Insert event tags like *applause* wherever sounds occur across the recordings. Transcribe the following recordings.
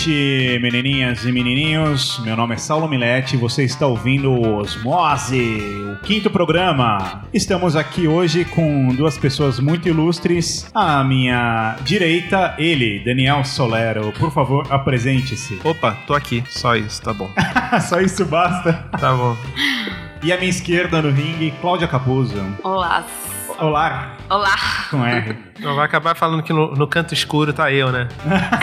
noite, menininhas e menininhos. Meu nome é Saulo Milete e você está ouvindo Osmose, o quinto programa. Estamos aqui hoje com duas pessoas muito ilustres. À minha direita, ele, Daniel Solero. Por favor, apresente-se. Opa, tô aqui. Só isso, tá bom. *laughs* Só isso basta. Tá bom. E à minha esquerda no ringue, Cláudia Capuzzo. Olá. Olá, Olá. com R. Não vai acabar falando que no, no canto escuro tá eu, né?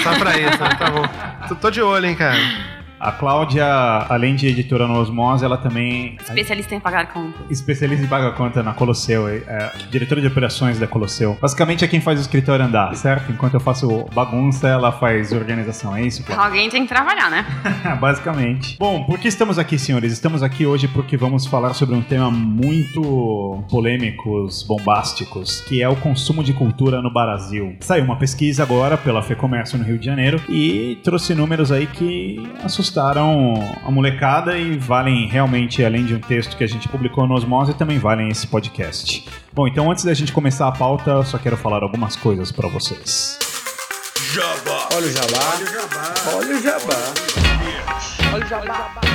Só pra isso, né? Tá bom. Tô, tô de olho, hein, cara. A Cláudia, além de editora no Osmose, ela também Especialista em pagar contas. especialista em paga conta na Colosseu, é, é, diretora de operações da Colosseu. Basicamente é quem faz o escritório andar, certo? Enquanto eu faço bagunça, ela faz organização, é isso? Cláudia? Alguém tem que trabalhar, né? *laughs* Basicamente. Bom, por que estamos aqui, senhores? Estamos aqui hoje porque vamos falar sobre um tema muito polêmicos, bombásticos, que é o consumo de cultura no Brasil. Saiu uma pesquisa agora pela FEComércio no Rio de Janeiro e trouxe números aí que assustaram a molecada e valem realmente, além de um texto que a gente publicou no Osmose, também valem esse podcast. Bom, então antes da gente começar a pauta, eu só quero falar algumas coisas pra vocês. Olha o jabá. Olha o jabá.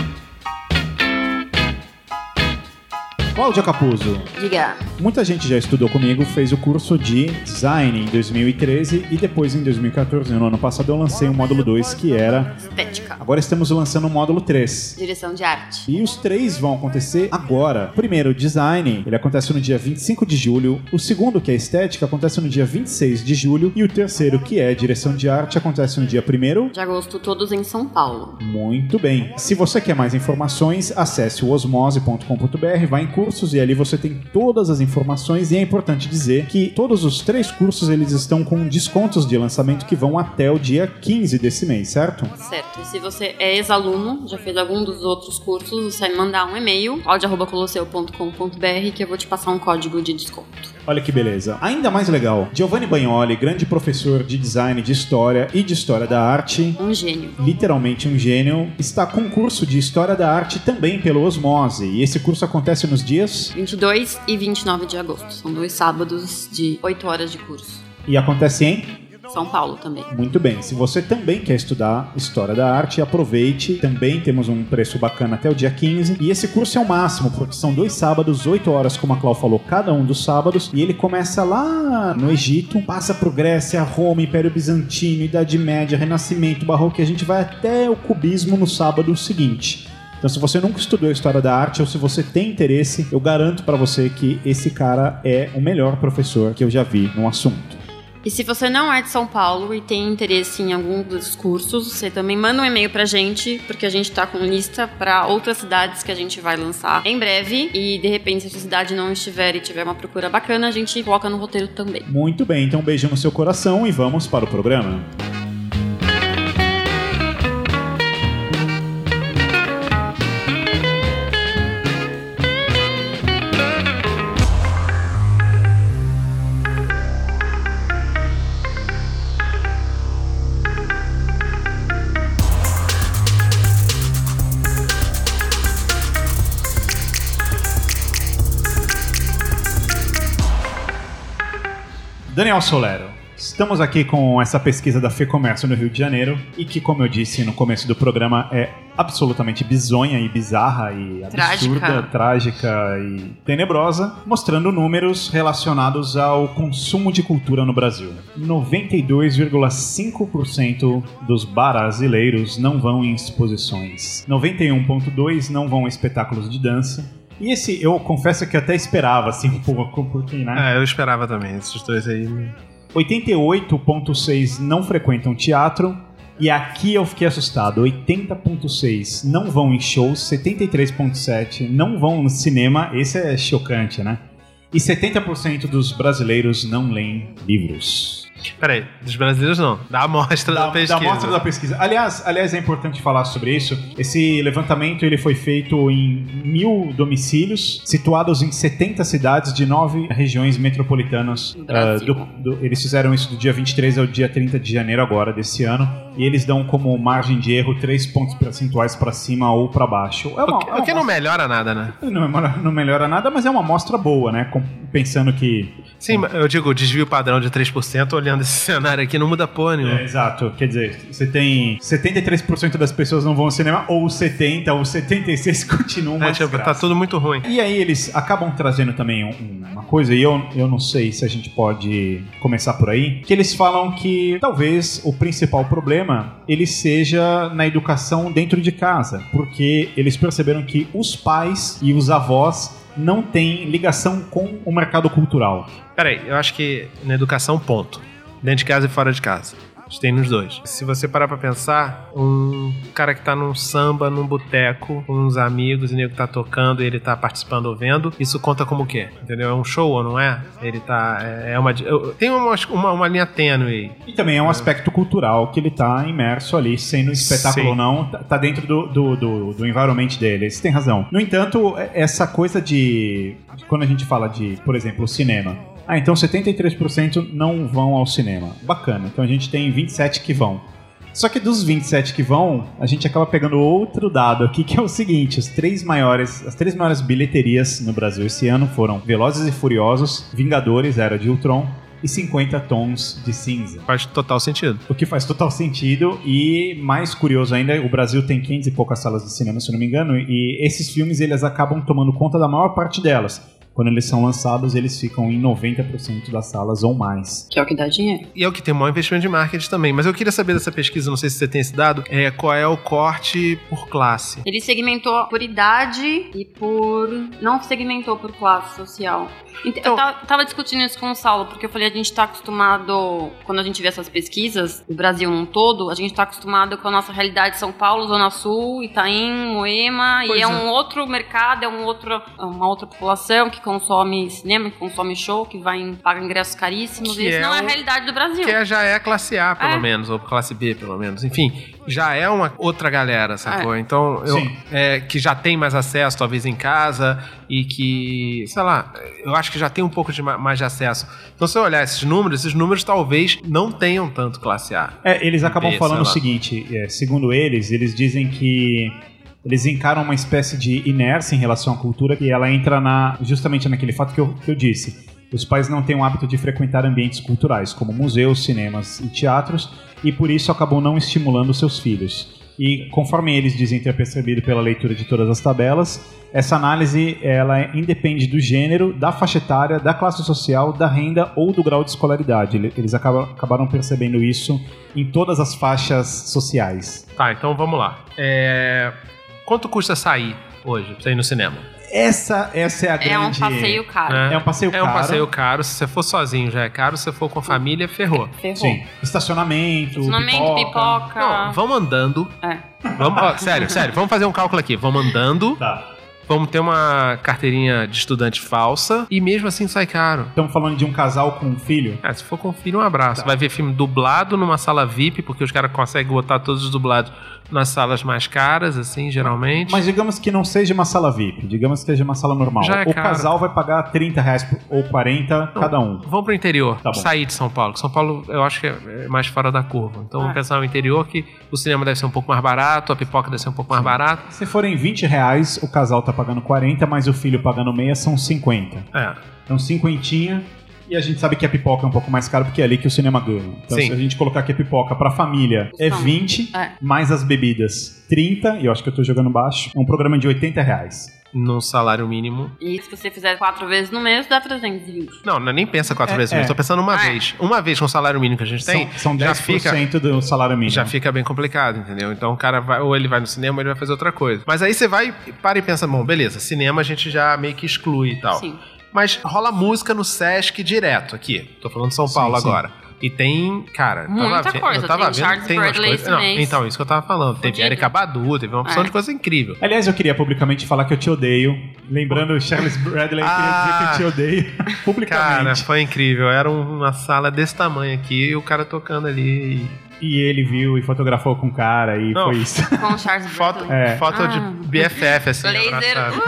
Cláudia Capuzzo, Diga. Muita gente já estudou comigo, fez o curso de design em 2013 e depois em 2014, no ano passado, eu lancei o módulo 2 que era. Estética. Agora estamos lançando o módulo 3. Direção de arte. E os três vão acontecer agora. Primeiro, o design, ele acontece no dia 25 de julho. O segundo, que é estética, acontece no dia 26 de julho. E o terceiro, que é direção de arte, acontece no dia 1 De agosto, todos em São Paulo. muito bem. Se você quer mais informações, acesse o osmose.com.br, vá em cursos e ali você tem todas as informações. E é importante dizer que todos os três cursos eles estão com descontos de lançamento que vão até o dia 15 desse mês, certo? Certo. E se você é ex-aluno, já fez algum dos outros cursos, você vai mandar um e-mail, claudia.colosseu.com.br, que eu vou te passar um código de desconto. Olha que beleza. Ainda mais legal, Giovanni Bagnoli, grande professor de design, de história e de história da arte, Um gênio. literalmente um gênio, está com curso de História da Arte também pelo Osmose. E esse curso acontece nos dias 22 e 29 de agosto. São dois sábados de 8 horas de curso. e acontece em São Paulo também. Muito bem, se você também quer estudar História da Arte, aproveite. Também temos um preço bacana até o dia 15. E esse curso é o máximo, porque são dois sábados, 8 horas, como a Clau falou, cada um dos sábados. E ele começa lá no Egito, passa por Grécia, Roma, Império Bizantino, Idade Média, Renascimento, Barroco, e a gente vai até o Cubismo no sábado seguinte. Então, se você nunca estudou História da Arte ou se você tem interesse, eu garanto pra você que esse cara é o melhor professor que eu já vi no assunto. E se você não é de São Paulo e tem interesse em algum dos cursos, você também manda um e-mail pra gente, porque a gente tá com lista pra outras cidades que a gente vai lançar em breve. E de repente, se a sua cidade não estiver e tiver uma procura bacana, a gente coloca no roteiro também. Muito bem, então um beijo no seu coração e vamos para o programa. Daniel Solero, estamos aqui com essa pesquisa da FEComércio no Rio de Janeiro e que, como eu disse no começo do programa, é absolutamente bizonha e bizarra e absurda, Trágica. trágica e tenebrosa, mostrando números relacionados ao consumo de cultura no Brasil. 92,5% dos brasileiros não vão em exposições. 91,2% não vão a espetáculos de dança. E esse, eu confesso que até esperava, assim, um pouco, porque, né? É, eu esperava também. Esses dois aí. 88,6 não frequentam teatro. E aqui eu fiquei assustado. 80,6 não vão em shows. 73,7 não vão no cinema. Esse é chocante, né? E 70% dos brasileiros não leem livros. Peraí, dos brasileiros não. Da amostra da, da, pesquisa. da amostra da pesquisa. Aliás, aliás, é importante falar sobre isso. Esse levantamento ele foi feito em mil domicílios, situados em 70 cidades de nove regiões metropolitanas. Do Brasil. ah, do- do- eles fizeram isso do dia 23 ao dia 30 de janeiro agora, desse ano. E eles dão como margem de erro 3 pontos percentuais para cima ou para baixo. É uma, O que, é o que não melhora nada, né? não melhora, não melhora nada, mas é uma amostra boa, né? Com- pensando que Sim, eu digo, desvio padrão de 3%, olhando esse *laughs* cenário aqui, não muda porra nenhuma. É, exato. Quer dizer, você tem 73% das pessoas não vão ao cinema, ou 70% ou 76% *laughs* continuam É, mais tipo, tá tudo muito ruim. E aí eles acabam trazendo também um- uma coisa, e eu, eu não sei se a gente pode começar por aí, que eles falam que talvez o principal problema ele seja na educação dentro de casa, porque eles perceberam que os pais e os avós não têm ligação com o mercado cultural. Peraí, eu acho que na educação, ponto. Dentro de casa e fora de casa. Que Tem nos dois. Se você parar pra pensar, um cara que tá num samba, num boteco, com uns amigos, e o nego tá tocando e ele tá participando ou vendo, isso conta como o quê? Entendeu? É um show ou não é? Ele tá. É é uma. Tem uma, uma, uma linha tênue aí. E também é um aspecto cultural que ele tá imerso ali, sendo espetáculo Sim. ou não, tá- tá dentro do, do, do, do environment dele. Você tem razão. No entanto, é- essa coisa de. de Quando a gente fala de, por exemplo, o cinema. Ah, então 73% não vão ao cinema. Bacana. Então a gente tem 27 que vão. Só que dos 27 que vão, a gente acaba pegando outro dado aqui, que é o seguinte: os três maiores, as três maiores bilheterias no Brasil esse ano foram Velozes e Furiosos, Vingadores, Era de Ultron e 50 Tons de Cinza. Faz total sentido. O que faz total sentido e mais curioso ainda, o Brasil tem 500 e poucas salas de cinema, se eu não me engano, e esses filmes eles acabam tomando conta da maior parte delas. Quando eles são lançados, eles ficam em 90% das salas ou mais. Que é o que dá dinheiro. E é o que tem o maior investimento de marketing também. Mas eu queria saber dessa pesquisa, não sei se você tem esse dado, é, qual é o corte por classe. Ele segmentou por idade e por. Não segmentou por classe social. Ent- Então- Eu ta- tava discutindo isso com o Saulo, porque eu falei, a gente tá acostumado, quando a gente vê essas pesquisas, do Brasil num todo, a gente tá acostumado com a nossa realidade de São Paulo, Zona Sul, Itaim, Moema, Pois e é, é. um outro mercado, é um outro, é uma outra população que consome cinema, que consome show, que vai em, paga ingressos caríssimos. Que e isso é não é a o- realidade do Brasil. Que é- já é classe A, pelo É. menos, ou classe B, pelo menos. Enfim, já é uma outra galera, sacou? Então, eu, é, que já tem mais acesso, talvez, em casa, e que, sei lá, eu acho que já tem um pouco de ma- mais de acesso. Então, se eu olhar esses números, esses números talvez não tenham tanto classe A. É, eles acabam B, falando o seguinte: é, segundo eles, eles dizem que eles encaram uma espécie de inércia em relação à cultura que ela entra na justamente naquele fato que eu, que eu disse. Os pais não têm o hábito de frequentar ambientes culturais, como museus, cinemas e teatros, e por isso acabam não estimulando seus filhos. E conforme eles dizem ter percebido pela leitura de todas as tabelas, essa análise ela independe do gênero, da faixa etária, da classe social, da renda ou do grau de escolaridade. Ele- Eles acabaram percebendo isso em todas as faixas sociais. Tá, então vamos lá. É, Quanto custa sair hoje, pra você ir no cinema? Essa, essa é a grande... É um passeio caro. né? É um passeio É um caro. passeio caro. Se você for sozinho já é caro, se você for com a família, ferrou. *laughs* Ferrou. Sim. Estacionamento, Estacionamento, pipoca. pipoca. Não, vamos andando. É. Vamos, ó, sério, sério, vamos fazer um cálculo aqui. Vamos andando, Tá. Vamos ter uma carteirinha de estudante falsa e mesmo assim sai caro. Estamos falando de um casal com um filho. Ah, se for com filho, um abraço. Tá. Vai ver filme dublado numa sala VIP, porque os caras conseguem botar todos os dublados nas salas mais caras, assim, geralmente. Mas digamos que não seja uma sala VIP, digamos que seja uma sala normal. É o caro. casal vai pagar 30 reais ou 40 Não, cada um. Vamos pro interior, Tá sair de São Paulo. São Paulo eu acho que é é mais fora da curva. Então Ah. vamos pensar no interior que o cinema deve ser um pouco mais barato, a pipoca deve ser um pouco mais barata. Se forem 20 reais, o casal tá pagando 40, mas o filho pagando meia são 50. É. Então, cinquentinha. E a gente sabe que a pipoca é um pouco mais caro porque é ali que o cinema ganha. Então, Sim. se a gente colocar que a pipoca pra família é Então, 20, é. mais as bebidas 30, e eu acho que eu tô jogando baixo, é um programa de 80 reais. No salário mínimo. E se você fizer quatro vezes no mês, dá 320. Não, não nem pensa quatro É, vezes é. mesmo. Tô pensando uma Ah, é. vez. Uma vez com o salário mínimo que a gente tem, são, são já 10% fica do salário mínimo. já fica bem complicado, entendeu? Então o cara vai, ou ele vai no cinema ou ele vai fazer outra coisa. Mas aí você vai, para e pensa, bom, beleza, cinema a gente já meio que exclui e tal. Sim. Mas rola música no Sesc direto aqui. Tô falando de São Sim, Paulo sim. agora. E tem, cara, Muita tava, coisa, eu tava tem vendo, Charles tem umas Bradley coisas. Não, então, isso que eu tava falando. Teve. Erika Badu, teve uma opção É. de coisa incrível. Aliás, eu queria publicamente falar que eu te odeio. Lembrando Charles Bradley, Ah. queria dizer que eu te odeio *laughs* Cara, publicamente. foi incrível. Era um- uma sala desse tamanho aqui e o cara tocando ali. e- E ele viu e fotografou com o cara e Não. foi isso. Com o Charles Foto, Bradley. É. foto Ah. de BFF, assim, Laser. abraçado.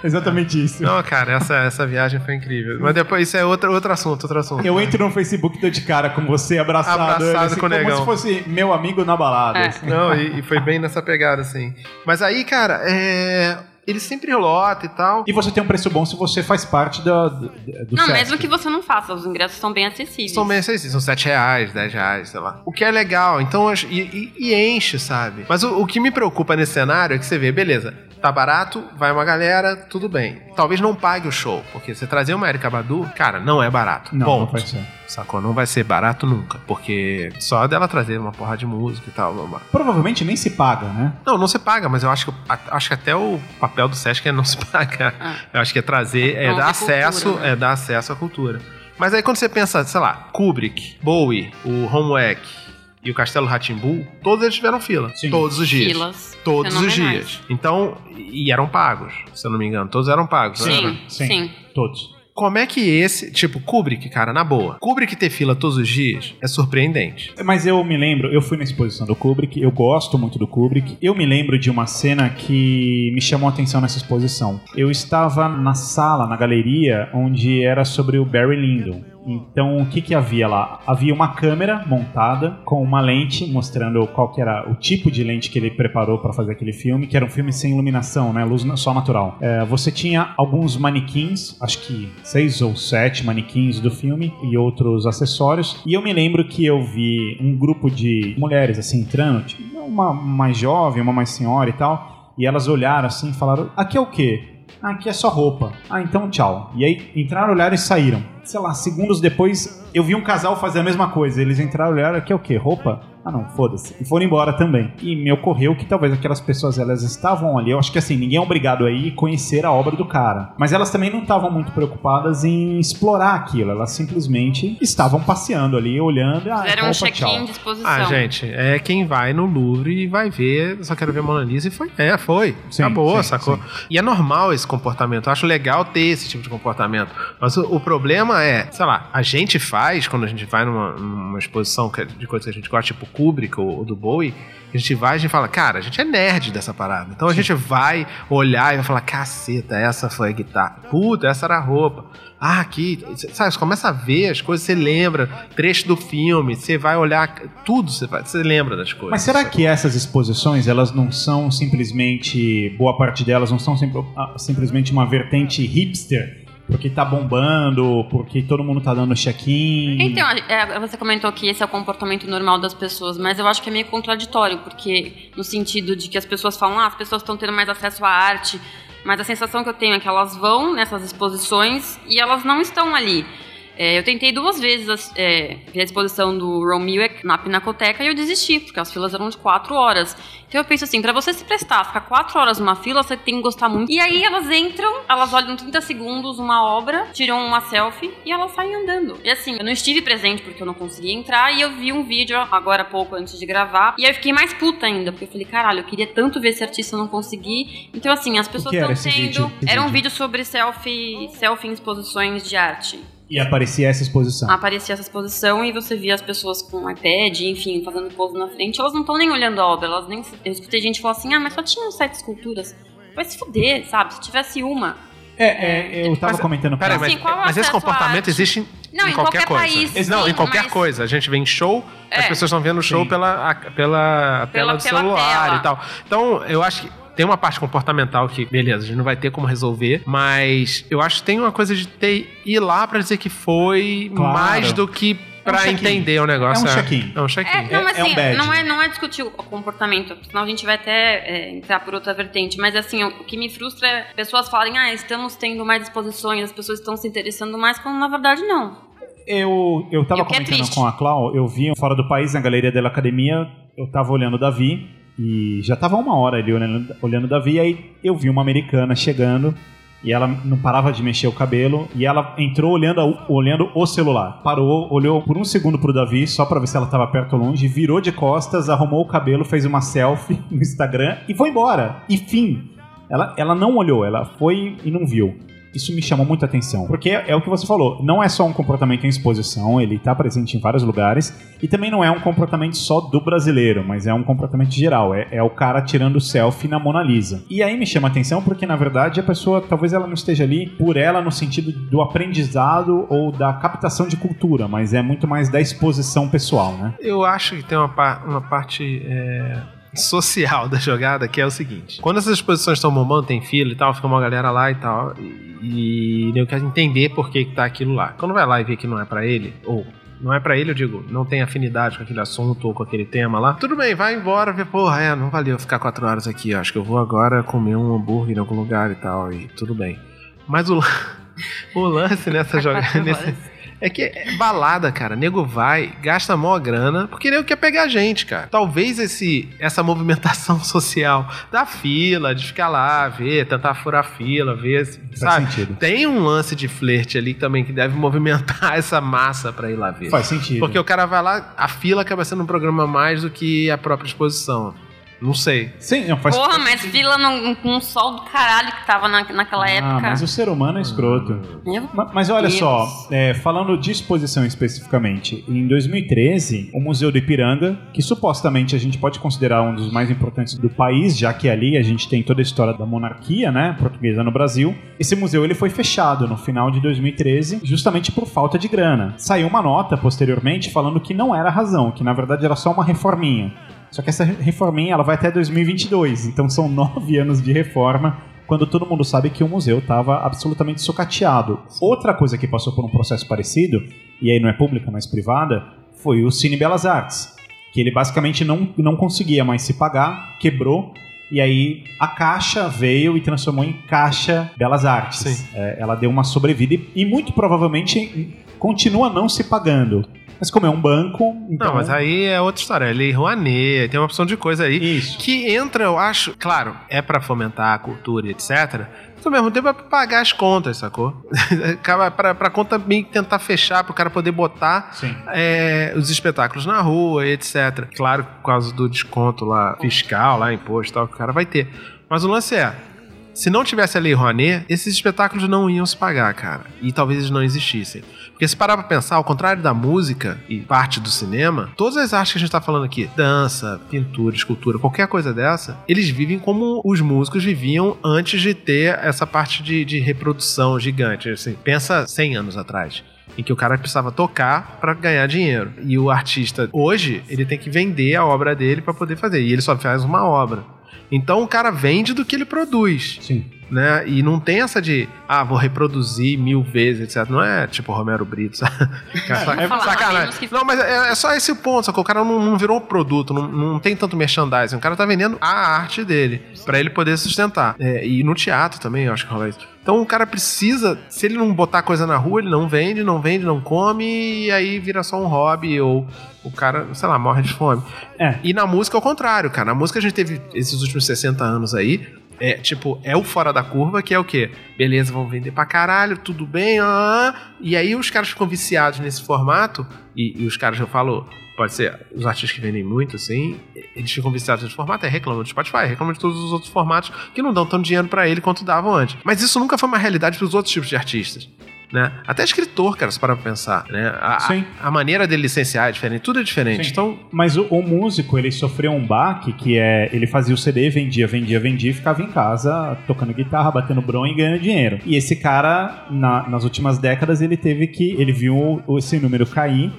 *laughs* Exatamente isso. Não, cara, essa, essa viagem foi incrível. Mas depois isso é outro, outro assunto, outro assunto. Eu entro no Facebook e dou de cara com você abraçado, Abraçado assim, com o como negão. se fosse meu amigo na balada. É. assim. Não, e, e foi bem nessa pegada, assim. Mas aí, cara, é... ele sempre lota e tal. E você tem um preço bom se você faz parte da, do, do Não, Sesc. mesmo que você não faça, os ingressos são bem acessíveis. São bem acessíveis, são 7 reais, 10 reais, sei lá. O que é legal, então, e, e- e enche, sabe? Mas o, o que me preocupa nesse cenário é que você vê, beleza, tá barato, vai uma galera, tudo bem. Talvez não pague o show, porque você trazer uma Erika Badu, cara, não é barato. Não, Ponto. não vai ser. Sacou? Não vai ser barato nunca, porque só dela trazer uma porra de música e tal, blá, blá. Provavelmente nem se paga, né? Não, não se paga, mas eu acho que, acho que até o papel do Sesc é não se *laughs* pagar. Ah. Eu acho que é trazer, é Promover dar acesso, cultura, né? é dar acesso à cultura. Mas aí quando você pensa, sei lá, Kubrick, Bowie, o Homework e o Castelo Ratimbu, todos eles tiveram fila. Sim. Todos os dias. Filas Todos os dias. Então, e eram pagos, se eu não me engano. Todos eram pagos. né? Sim, Sim. sim. Todos. Como é que esse, tipo, Kubrick, cara, na boa. Kubrick ter fila todos os dias é surpreendente. Mas eu me lembro, eu fui na exposição do Kubrick, eu gosto muito do Kubrick. Eu me lembro de uma cena que me chamou a atenção nessa exposição. Eu estava na sala, na galeria, onde era sobre o Barry Lyndon. Então, o que que havia lá? Havia uma câmera montada com uma lente mostrando qual que era o tipo de lente que ele preparou para fazer aquele filme, que era um filme sem iluminação, né, luz só natural. É, você tinha alguns manequins, acho que seis ou sete manequins do filme e outros acessórios. E eu me lembro que eu vi um grupo de mulheres assim entrando, tipo, uma mais jovem, uma mais senhora e tal, e elas olharam assim e falaram: "Aqui é o quê?" Ah, aqui é só roupa. Ah, então tchau. E aí entraram, olharam e saíram. Sei lá, segundos depois eu vi um casal fazer a mesma coisa. Eles entraram, olharam, aqui é o quê? Roupa? Ah, não, foda-se. E foram embora também. E me ocorreu que talvez aquelas pessoas elas estavam ali. Eu acho que assim, ninguém é obrigado a ir conhecer a obra do cara. Mas elas também não estavam muito preocupadas em explorar aquilo. Elas simplesmente estavam passeando ali, olhando. Ah, Fizeram um check-in de exposição. Ah, gente, é quem vai no Louvre e vai ver, só quero ver Mona Lisa e foi. É, foi. Sim, Acabou, sim, sacou? sim. E é normal esse comportamento. Eu acho legal ter esse tipo de comportamento. Mas o, o problema é, sei lá, a gente faz quando a gente vai numa, numa exposição é de coisas que a gente gosta, tipo Kubrick ou, ou do Bowie. A gente vai e fala, cara, a gente é nerd dessa parada. Então a gente vai olhar e vai falar, caceta, essa foi a guitarra. Puta, essa era a roupa. Ah, aqui, sabe, você começa a ver as coisas, você lembra, trecho do filme, você vai olhar, tudo você, vai, você lembra das coisas. Mas será que essas exposições, elas não são simplesmente, boa parte delas não são ah, simplesmente uma vertente hipster? Porque tá bombando, porque todo mundo tá dando check-in. Então, é, você comentou que esse é o comportamento normal das pessoas, mas eu acho que é meio contraditório, porque no sentido de que as pessoas falam, ah, as pessoas estão tendo mais acesso à arte, mas a sensação que eu tenho é que elas vão nessas exposições e elas não estão ali. É, eu tentei duas vezes é, ver a exposição do Ron Milek na Pinacoteca e eu desisti, porque as filas eram de quatro horas. Então eu penso assim, pra você se prestar, ficar quatro horas numa fila, você tem que gostar muito. E aí elas entram, elas olham 30 segundos uma obra, tiram uma selfie e elas saem andando. E assim, eu não estive presente porque eu não consegui entrar e eu vi um vídeo agora há pouco antes de gravar. E aí eu fiquei mais puta ainda, porque eu falei, caralho, eu queria tanto ver esse artista, eu não consegui. Então assim, as pessoas estão tendo... vídeo? Era um vídeo sobre selfie, selfie em exposições de arte E aparecia essa exposição. aparecia essa exposição e você via as pessoas com iPad, enfim, fazendo pose na frente, elas não estão nem olhando a obra, elas nem. Eu escutei gente falar assim, ah, mas só tinham sete esculturas. Vai se fuder, sabe? Se tivesse uma. É, é, eu tava Mas, comentando Peraí, com mas, Assim, mas esse comportamento arte? existe em, Não, em em qualquer, qualquer coisa. país, Esse- não, sim, em qualquer mas- coisa. A gente vê em show, as É. pessoas estão vendo o show Sim. pela, a- pela, tela do pela celular tela. e tal. Então, eu acho que tem uma parte comportamental que, beleza, a gente não vai ter como resolver, mas eu acho que tem uma coisa de ter ir lá pra dizer que foi Claro. mais do que pra check-in. entender o negócio. É um check-in. É um check-in. É, não, mas é um assim, badge. não, é, não é discutir o comportamento, senão a gente vai até é, entrar por outra vertente. Mas assim, o que me frustra é pessoas falarem, ah, estamos tendo mais exposições, as pessoas estão se interessando mais, quando na verdade não. Eu, eu tava E é comentando triste. com a Clau, eu vi fora do país, na Galeria da Academia, eu tava olhando o Davi, e já tava uma hora ali olhando, olhando o Davi, aí eu vi uma americana chegando, E ela não parava de mexer o cabelo. E ela entrou olhando, a- olhando o celular. Parou, olhou por um segundo pro Davi, só pra ver se ela tava perto ou longe. Virou de costas, arrumou o cabelo, fez uma selfie *laughs* no Instagram e foi embora. E fim. Ela, ela não olhou, ela foi e não viu. Isso me chamou muita atenção. Porque é, o que você falou, não é só um comportamento em exposição, ele tá presente em vários lugares. E também não é um comportamento só do brasileiro, mas é um comportamento geral. É, é o cara tirando selfie na Mona Lisa. E aí me chama atenção porque, na verdade, a pessoa talvez ela não esteja ali por ela no sentido do aprendizado ou da captação de cultura, mas é muito mais da exposição pessoal, né? Eu acho que tem uma, pa- uma parte é, social *laughs* da jogada que é o seguinte: quando essas exposições estão bombando, tem fila e tal, fica uma galera lá e tal, e, e eu quero entender por que, que tá aquilo lá. Quando vai lá e vê que não é pra ele, ou não é pra ele, eu digo, não tem afinidade com aquele assunto ou com aquele tema lá. Tudo bem, vai embora, vê, porra, é, não valeu ficar quatro horas aqui. Acho que eu vou agora comer um hambúrguer em algum lugar e tal, e tudo bem. Mas o, *laughs* o lance nessa *laughs* jogada. Nesse-. É que é balada, cara. Nego vai, gasta mó grana, porque nego quer pegar a gente, cara. Talvez esse, essa movimentação *laughs* social da fila, de ficar lá, ver, tentar furar a fila, ver, Faz sabe? sentido. Tem um lance de flerte ali também que deve movimentar *laughs* essa massa pra ir lá ver. Faz sentido. Porque o cara vai lá, a fila acaba sendo um programa mais do que a própria exposição. Não sei. Sim, não, faz Porra, mas fila no- com um sol do caralho que tava na, naquela Ah, época. mas o ser humano é escroto. Meu Ma- Mas olha Deus. só, é, falando de exposição especificamente, em 2013, o Museu do Ipiranga, que supostamente a gente pode considerar um dos mais importantes do país, já que ali a gente tem toda a história da monarquia, né, portuguesa no Brasil, esse museu ele foi fechado no final de 2013, justamente por falta de grana. Saiu uma nota posteriormente falando que não era razão, que na verdade era só uma reforminha. Só que essa reforminha ela vai até 2022, então são *laughs* nove anos de reforma quando todo mundo sabe que o museu estava absolutamente sucateado. Outra coisa que passou por um processo parecido, e aí não é pública, mas privada, foi o Cine Belas Artes, que ele basicamente não, não conseguia mais se pagar, quebrou, e aí a Caixa veio e transformou em Caixa Belas Artes. É, ela deu uma sobrevida e, e muito provavelmente continua não se pagando. Mas como é um banco, então... Não, mas aí é outra história. É Lei Rouanet, tem uma opção de coisa aí. Isso. Que entra, eu acho, claro, é pra fomentar a cultura e etc. Mas ao mesmo tempo é pra pagar as contas, sacou? *laughs* Pra, pra conta meio que tentar fechar, pro cara poder botar é, os espetáculos na rua e etc. Claro, por causa do desconto lá fiscal, lá, imposto e tal, que o cara vai ter. Mas o lance é. Se não tivesse a Lei Rouanet, esses espetáculos não iam se pagar, cara. E talvez eles não existissem. Porque se parar pra pensar, ao contrário da música e parte do cinema, todas as artes que a gente tá falando aqui, dança, pintura, escultura, qualquer coisa dessa, eles vivem como os músicos viviam antes de ter essa parte de, de reprodução gigante. Assim, pensa 100 anos atrás em que o cara precisava tocar pra ganhar dinheiro. E o artista hoje, ele tem que vender a obra dele pra poder fazer, e ele só faz uma obra. Então o cara vende do que ele produz, Sim. Né? E não tem essa de, ah, vou reproduzir mil vezes, etc. Não é tipo Romero Brito, sabe? *laughs* É, falar, sacanagem. Não, mas é, é só esse ponto, só que o cara não, não virou um produto, não, não tem tanto merchandising. O cara tá vendendo a arte dele, pra ele poder sustentar. É, e no teatro também, eu acho que rola isso. Então o cara precisa, se ele não botar coisa na rua, ele não vende, não vende, não come, e aí vira só um hobby, ou o cara, sei lá, morre de fome. É. E na música é o contrário, cara. Na música a gente teve esses últimos 60 anos aí. É, tipo, é o fora da curva, que é o quê? Beleza, vão vender pra caralho, tudo bem, ah, e aí os caras ficam viciados nesse formato, e, e os caras, eu falo, pode ser os artistas que vendem muito, assim, eles ficam viciados nesse formato, é reclamam do Spotify, reclamam de todos os outros formatos que não dão tanto dinheiro pra ele quanto davam antes. Mas isso nunca foi uma realidade pros outros tipos de artistas. Né? Até escritor, cara, se parar pra pensar. Né? A, Sim. a, a maneira dele licenciar é diferente, tudo é diferente. Sim. Então, Mas o, o músico, ele sofreu um baque que é. Ele fazia o CD, vendia, vendia, vendia e ficava em casa tocando guitarra, batendo bron e ganhando dinheiro. E esse cara, na- nas últimas décadas, ele teve que. Ele viu esse número cair.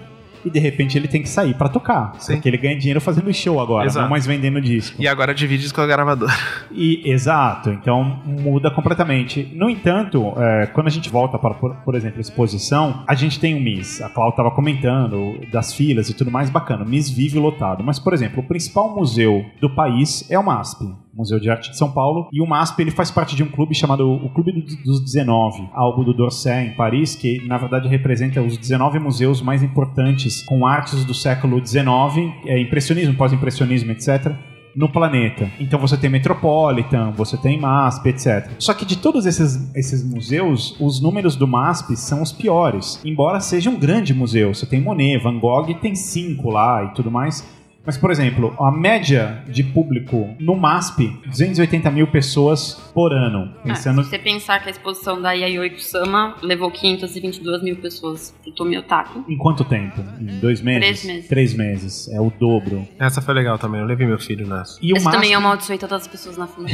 E de repente ele tem que sair pra tocar. Sim. Porque ele ganha dinheiro fazendo show agora, Exato. não mais vendendo disco. e agora divide isso com a gravadora. E, exato, então muda completamente. No entanto, é, quando a gente volta para, por, por exemplo, exposição, a gente tem o MIS. A Cláudia estava comentando das filas e tudo mais, bacana. O MIS vive lotado. Mas, por exemplo, o principal museu do país é o MASP. Museu de Arte de São Paulo, e o MASP ele faz parte de um clube chamado o Clube do- dos 19, algo do Dorset em Paris, que na verdade representa os 19 museus mais importantes com artes do século 19, é, impressionismo, pós-impressionismo, etc. no planeta. Então você tem Metropolitan, você tem MASP, etc. Só que de todos esses, esses museus, os números do MASP são os piores. Embora seja um grande museu. Você tem Monet, Van Gogh tem cinco lá e tudo mais. Mas, por exemplo, a média de público no MASP, 280 mil pessoas por ano. Ah, Pensando se você pensar que a exposição da Yayoi Kusama levou 522 mil pessoas pro Tomiotaki. em quanto tempo? Em dois meses? Três meses. Três meses. É o dobro. Essa foi legal também, eu levei meu filho nessa. E o Esse MASP, também amaldiçoei todas as pessoas na fila.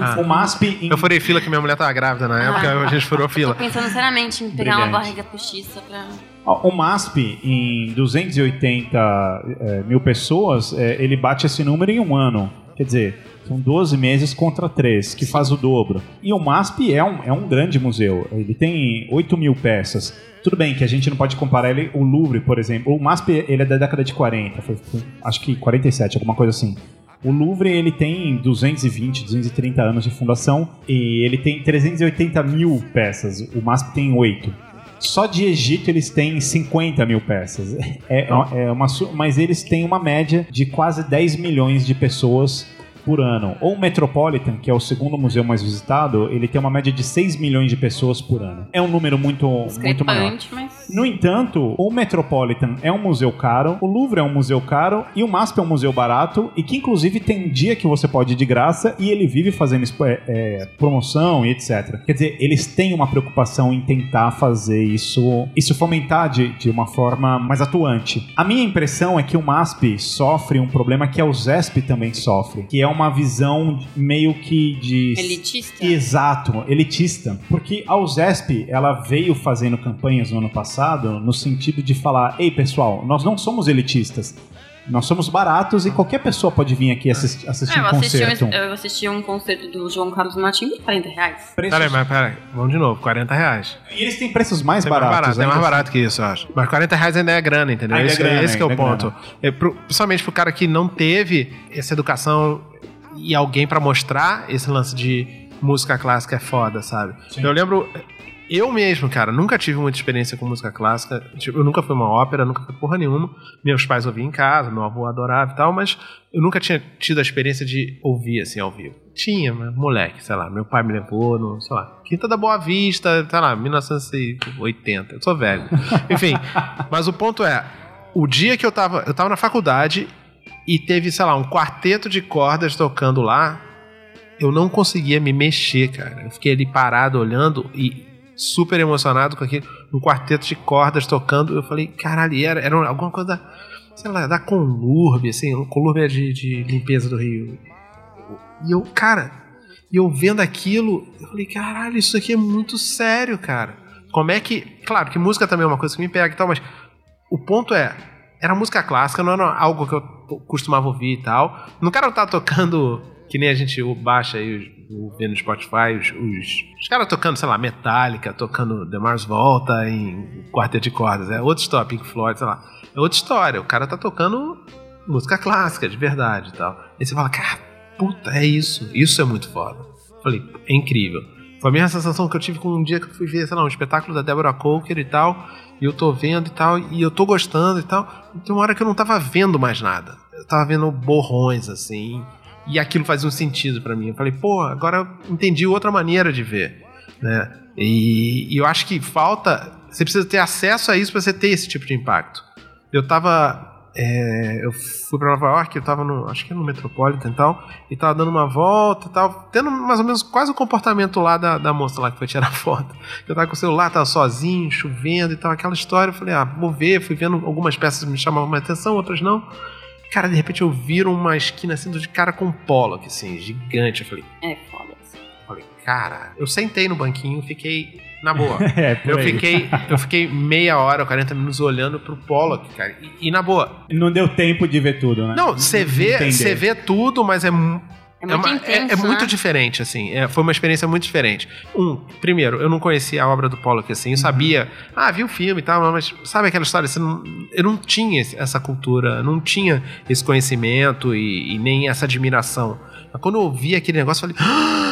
Ah. *laughs* o MASP em Eu furei fila que minha mulher tava grávida na época, Ah. a gente furou Tô fila. pensando seriamente em pegar uma Brilhante. barriga postiça pra. O MASP, em 280 eh, mil pessoas, eh, ele bate esse número em um ano. Quer dizer, são 12 meses contra 3, que faz o dobro. E o MASP é um, é um grande museu. Ele tem 8 mil peças. Tudo bem que a gente não pode comparar ele, o Louvre, por exemplo. O MASP ele é da década de 40, foi, foi- acho que 47, alguma coisa assim. O Louvre ele tem 220, 230 anos de fundação e ele tem 380 mil peças. O MASP tem 8. Só de Egito eles têm 50 mil peças. É, é uma, mas eles têm uma média de quase 10 milhões de pessoas por ano. Ou o Metropolitan, que é o segundo museu mais visitado, ele tem uma média de 6 milhões de pessoas por ano. É um número muito, muito maior. Mas. No entanto, o Metropolitan é um museu caro, o Louvre é um museu caro e o MASP é um museu barato e que inclusive tem dia que você pode ir de graça e ele vive fazendo é, é, promoção e etc. Quer dizer, eles têm uma preocupação em tentar fazer isso, isso fomentar de, de uma forma mais atuante. A minha impressão é que o MASP sofre um problema que a USESP também sofre, que é uma visão meio que de Elitista? Exato, elitista. Porque a USESP, ela veio fazendo campanhas no ano passado no sentido de falar: ei pessoal, nós não somos elitistas. Nós somos baratos e qualquer pessoa pode vir aqui assistir, assistir É, um eu, assisti concerto. um, eu assisti um concerto do João Carlos Martins por 40 reais. Preços- Peraí, mas peraí, vamos de novo, 40 reais. E eles têm preços mais É mais baratos. barato, é mais assim. barato que isso, eu acho. Mas 40 reais ainda é grana, entendeu? Ainda é esse grana, esse que é o ainda é ponto. É pro, principalmente pro cara que não teve essa educação e alguém pra mostrar esse lance de música clássica é foda, sabe? Sim. Eu lembro. Eu mesmo, cara, nunca tive muita experiência com música clássica. Tipo, eu nunca fui uma ópera, nunca fui porra nenhuma. Meus pais ouviam em casa, meu avô adorava e tal, mas eu nunca tinha tido a experiência de ouvir assim ao vivo. Tinha, mas moleque, sei lá, meu pai me levou no, sei lá, Quinta da Boa Vista, sei lá, 1980. Eu sou velho. *laughs* Enfim, mas o ponto é, o dia que eu tava, eu tava na faculdade e teve, sei lá, um quarteto de cordas tocando lá, eu não conseguia me mexer, cara. Eu fiquei ali parado olhando e super emocionado com aquele um quarteto de cordas tocando. Eu falei, caralho, era, era alguma coisa da, sei lá, da Conlurb, assim, Conlurb é de, de limpeza do Rio. E eu, cara, e eu vendo aquilo, eu falei, caralho, isso aqui é muito sério, cara. Como é que. Claro que música também é uma coisa que me pega e tal, mas o ponto é. Era música clássica, não era algo que eu costumava ouvir e tal. Não quero estar tocando que nem a gente baixa aí, vê no Spotify, os, os, os caras tocando, sei lá, Metallica, tocando The Mars Volta em quarteto de cordas. É outra história, Pink Floyd, sei lá. É outra história. O cara tá tocando música clássica, de verdade e tal. Aí você fala, cara, puta, é isso. Isso é muito foda. Falei, é incrível. Foi a mesma sensação que eu tive com um dia que eu fui ver, sei lá, um espetáculo da Deborah Coker e tal. E eu tô vendo e tal, e eu tô gostando e tal. E tem uma hora que eu não tava vendo mais nada. Eu tava vendo borrões, assim. E aquilo fazia um sentido pra mim. Eu falei, pô, agora eu entendi outra maneira de ver. Né? E, e eu acho que falta. Você precisa ter acesso a isso pra você ter esse tipo de impacto. Eu tava. É, eu fui pra Nova York, eu tava no. Acho que no Metropolitan e tal. E tava dando uma volta e tal. Tendo mais ou menos quase o comportamento lá da, da moça lá que foi tirar *laughs* foto. Eu tava com o celular, tava sozinho, chovendo e tal, aquela história. Eu falei, ah, vou ver. Fui vendo algumas peças que me chamavam mais atenção, outras não. Cara, de repente eu viro uma esquina assim de cara com um Pollock, assim, gigante. Eu falei, É foda. falei, cara, eu sentei no banquinho, fiquei na boa. *laughs* É, Eu aí. fiquei, eu fiquei meia hora, 40 minutos olhando pro Pollock, cara. E, e na boa. Não deu tempo de ver tudo, né? Não, você vê, você vê tudo, mas é, mu- É muito uma- intenso, é, é muito né? diferente, assim. É, foi uma experiência muito diferente. Um, primeiro, eu não conhecia a obra do Pollock, assim. Eu sabia, ah, vi o filme e tal, mas sabe aquela história? Você não, eu não tinha essa cultura, não tinha esse conhecimento e, e nem essa admiração. Mas quando eu vi aquele negócio, eu falei, *gasps* "Ah,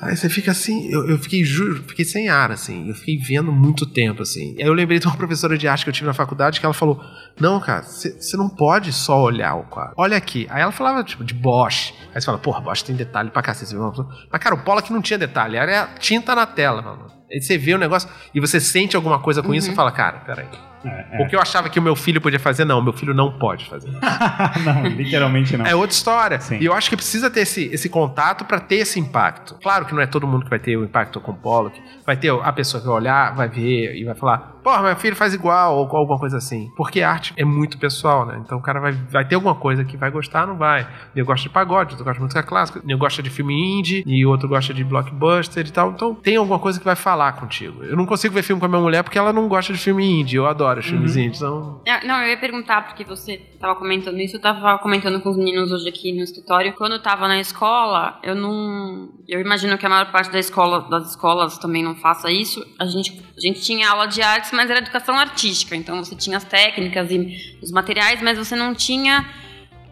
Aí você fica assim, eu, eu fiquei, juro, fiquei sem ar, assim. Eu fiquei vendo muito tempo, assim. Aí eu lembrei de uma professora de arte que eu tive na faculdade que ela falou: Não, cara, você não pode só olhar o quadro. Olha aqui. Aí ela falava, tipo, de Bosch. Aí você fala, porra, Bosch tem detalhe pra cacete. Mas, cara, o Pollock não tinha detalhe, era tinta na tela, mano. Aí você vê o negócio e você sente alguma coisa com isso e fala, cara, peraí. É, é. O que eu achava que o meu filho podia fazer, não, meu filho não pode fazer. *laughs* não, literalmente não. É outra história. Sim. E eu acho que precisa ter esse, esse contato pra ter esse impacto. Claro que não é todo mundo que vai ter o impacto com o Pollock. Vai ter a pessoa que vai olhar, vai ver e vai falar: porra, meu filho faz igual, ou alguma coisa assim. Porque arte é muito pessoal, né? Então o cara vai, vai ter alguma coisa que vai gostar, não vai. Eu gosto de pagode, outro gosta de música clássica, eu gosto de filme indie, e outro gosta de blockbuster e tal. Então tem alguma coisa que vai falar contigo. Eu não consigo ver filme com a minha mulher porque ela não gosta de filme indie. Eu adoro os filmes Uhum. indies. Então, Ah, Não, eu ia perguntar, porque você tava comentando isso, eu tava comentando com os meninos hoje aqui no escritório. Quando eu tava na escola, eu não. Eu imagino que a maior parte da escola, das escolas também não faça isso. A gente, a gente tinha aula de artes, mas era educação artística. Então você tinha as técnicas e os materiais, mas você não tinha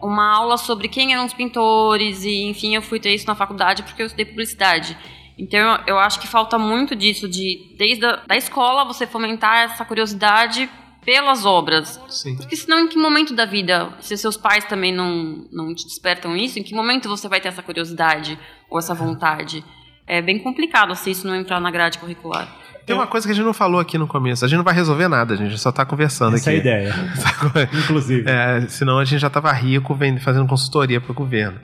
uma aula sobre quem eram os pintores, e enfim, eu fui ter isso na faculdade porque eu estudei publicidade. Então eu- eu acho que falta muito disso, de desde a da escola você fomentar essa curiosidade pelas obras. sim. Porque senão, em que momento da vida, se seus pais também não, não te despertam isso, em que momento você vai ter essa curiosidade ou essa vontade? É bem complicado se isso não entrar na grade curricular. Tem uma coisa que a gente não falou aqui no começo. A gente não vai resolver nada, a gente só tá conversando Essa é a aqui. ideia. *laughs* Inclusive. É, senão a gente já tava rico fazendo consultoria pro governo.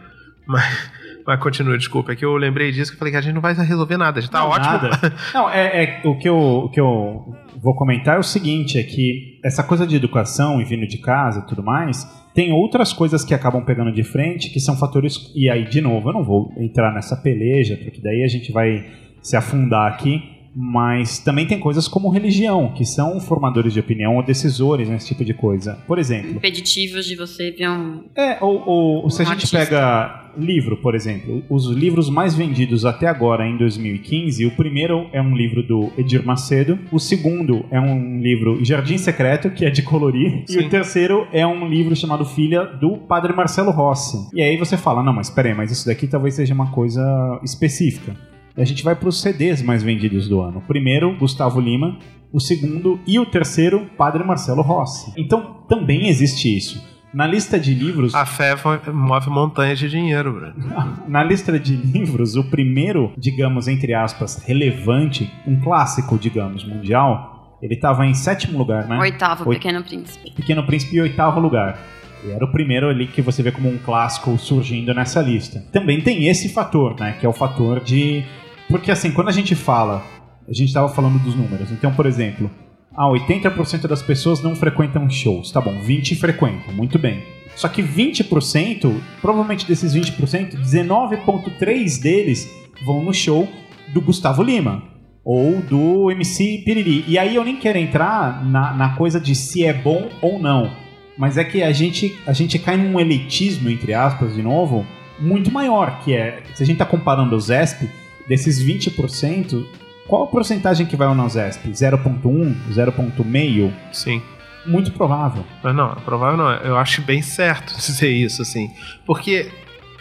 Mas, mas continua, desculpa. É que eu lembrei disso que eu falei que a gente não vai resolver nada. A gente tá Não, ótimo. nada. *laughs* Não, é, é- o, que eu, o que eu vou comentar é o seguinte: é que essa coisa de educação e vindo de casa e tudo mais, tem outras coisas que acabam pegando de frente, que são fatores. E aí, de novo, eu não vou entrar nessa peleja, porque daí a gente vai se afundar aqui. Mas também tem coisas como religião, que são formadores de opinião ou decisores nesse tipo de coisa. Por exemplo, Impeditivos de você ver um. é, ou, ou se a Um gente artista. pega livro, por exemplo, os livros mais vendidos até agora em 2015, o primeiro é um livro do Edir Macedo, o segundo é um livro Jardim Secreto, que é de colorir, e Sim. o terceiro é um livro chamado Filha do Padre Marcelo Rossi. E aí você fala, não, mas peraí, mas isso daqui talvez seja uma coisa específica. E a gente vai para os CDs mais vendidos do ano. O primeiro, Gustavo Lima, o segundo e o terceiro, Padre Marcelo Rossi. Então também existe isso. Na lista de livros, A fé move montanhas de dinheiro, Bruno. *laughs* na lista de livros, o primeiro, digamos, entre aspas, relevante, um clássico, digamos, mundial, ele estava em sétimo lugar, né? Oitavo, Oit- Pequeno Príncipe. Pequeno Príncipe em oitavo lugar. E era o primeiro ali que você vê como um clássico surgindo nessa lista. Também tem esse fator, né? Que é o fator de. Porque assim, quando a gente fala, a gente estava falando dos números. Então, por exemplo, ah, 80% das pessoas não frequentam shows. Tá bom, 20 frequentam, muito bem. Só que 20%, provavelmente desses 20%, 19,3 deles vão no show do Gustavo Lima ou do MC Piriri. E aí eu nem quero entrar na, na coisa de se é bom ou não. Mas é que a gente, a gente cai num elitismo, entre aspas, de novo, muito maior, que é, se a gente está comparando o ZESP, desses 20%, qual a porcentagem que vai ao não ZESP? 0.1, 0.5? Sim. Muito provável. Mas não, provável não. Eu acho bem certo *laughs* dizer isso, assim. Porque,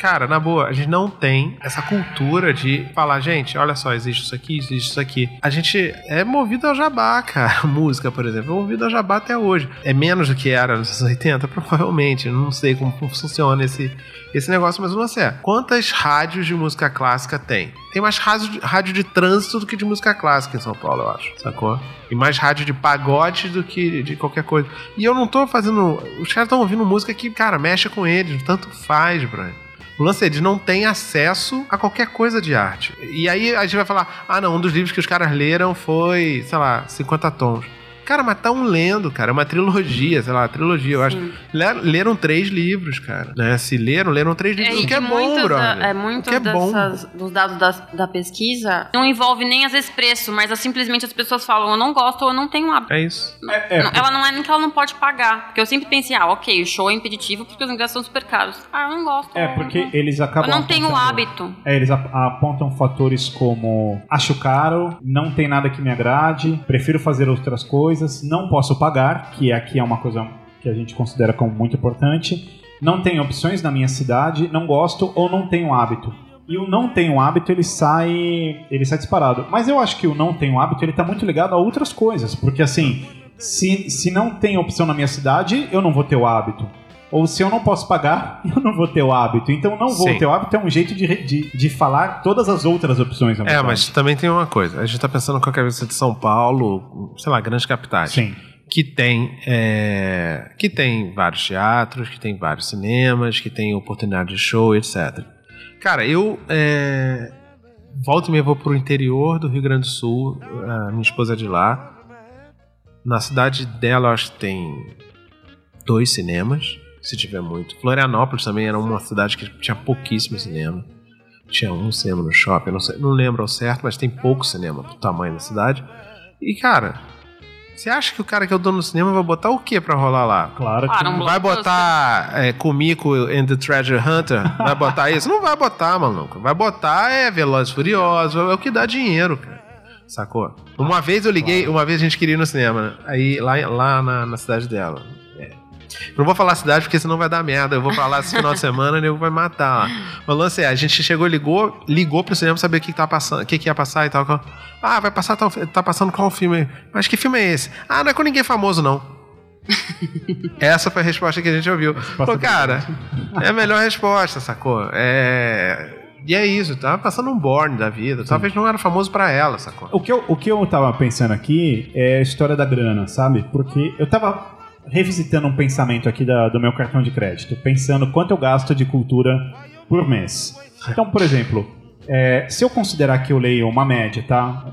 cara, na boa, a gente não tem essa cultura de falar, gente, olha só, existe isso aqui, existe isso aqui. A gente é movido ao jabá, cara. *laughs* Música, por exemplo, é movido ao jabá até hoje. É menos do que era nos anos 80? *laughs* Provavelmente. Não sei como funciona esse, esse negócio, mas não sei. Quantas rádios de música clássica tem? Tem mais rádio de, rádio de trânsito do que de música clássica em São Paulo, eu acho. Sacou? E mais rádio de pagode do que de qualquer coisa. E eu não tô fazendo. Os caras estão ouvindo música que, cara, mexe com eles. Tanto faz, Brian. O lance é, eles não têm acesso a qualquer coisa de arte. E aí a gente vai falar: ah, não, um dos livros que os caras leram foi, sei lá, 50 tons. Cara, mas tão lendo, cara. É uma trilogia, sei lá, trilogia, eu acho. Leram três livros, cara. Né? Se leram, leram três livros. e o que é bom, brother. da- é, o muitas que é bom. dessas, dos dados da, da pesquisa não envolve nem às vezes preço, mas é simplesmente as pessoas falam, eu não gosto ou eu não tenho hábito. É isso. É, Não, ela não é nem que ela não pode pagar. Porque eu sempre pensei, ah, ok, o show é impeditivo porque os ingressos são super caros. Ah, eu não gosto. é porque não- eles acabam. Eu não tenho apontando- hábito. É, eles ap- apontam fatores como acho caro, não tem nada que me agrade, prefiro fazer outras coisas, não posso pagar, que aqui é uma coisa que a gente considera como muito importante, não tenho opções na minha cidade, não gosto ou não tenho hábito. E o não tem o hábito, ele sai, ele sai disparado. Mas eu acho que o não tem o hábito, ele tá muito ligado a outras coisas, porque assim, se, se não tem opção na minha cidade, eu não vou ter o hábito. Ou se eu não posso pagar, *laughs* eu não vou ter o hábito. Então, não vou Sim. ter o hábito é um jeito de, de, de falar todas as outras opções. É, verdade. mas também tem uma coisa. A gente tá pensando com a cabeça de São Paulo, sei lá, grandes capitais. Sim. que tem é, que tem vários teatros, que tem vários cinemas, que tem oportunidade de show, etc. Cara, eu é, volto e meia vou pro interior do Rio Grande do Sul, a minha esposa é de lá. Na cidade dela, acho que tem dois cinemas, se tiver muito. Florianópolis também era uma cidade que tinha pouquíssimo cinema. Tinha um cinema no shopping, não, sei- não lembro ao certo, mas tem pouco cinema pro tamanho da cidade. E, cara, você acha que o cara que é o dono do cinema vai botar o que pra rolar lá? Claro que Claro, um Vai botar é, Kumiko and the Treasure Hunter? Vai botar isso? Não vai botar, maluco. Vai botar é Velozes e Furiosos, é o que dá dinheiro, cara. Sacou? Uma vez eu liguei, uma vez a gente queria ir no cinema, né? aí lá, lá na, na cidade dela. Não vou falar a cidade porque senão vai dar merda. Eu vou lá esse final de semana e o nego vai matar lá. O lance é, a gente chegou, ligou, ligou pro cinema saber o que, que tá passando, o que, que ia passar e tal. Ah, vai passar tal, tá passando qual filme? aí? Mas que filme é esse? Ah, não é com ninguém famoso, não. *laughs* Essa foi a resposta que a gente ouviu. Pô, cara, *laughs* é a melhor resposta, sacou? É. E é isso, tava passando um Born da vida. Talvez não era famoso pra ela, sacou? O que, eu, o que eu tava pensando aqui é a história da grana, sabe? Porque eu tava revisitando um pensamento aqui da- do meu cartão de crédito, pensando quanto eu gasto de cultura por mês. Então, por exemplo, é, se eu considerar que eu leio uma média, tá?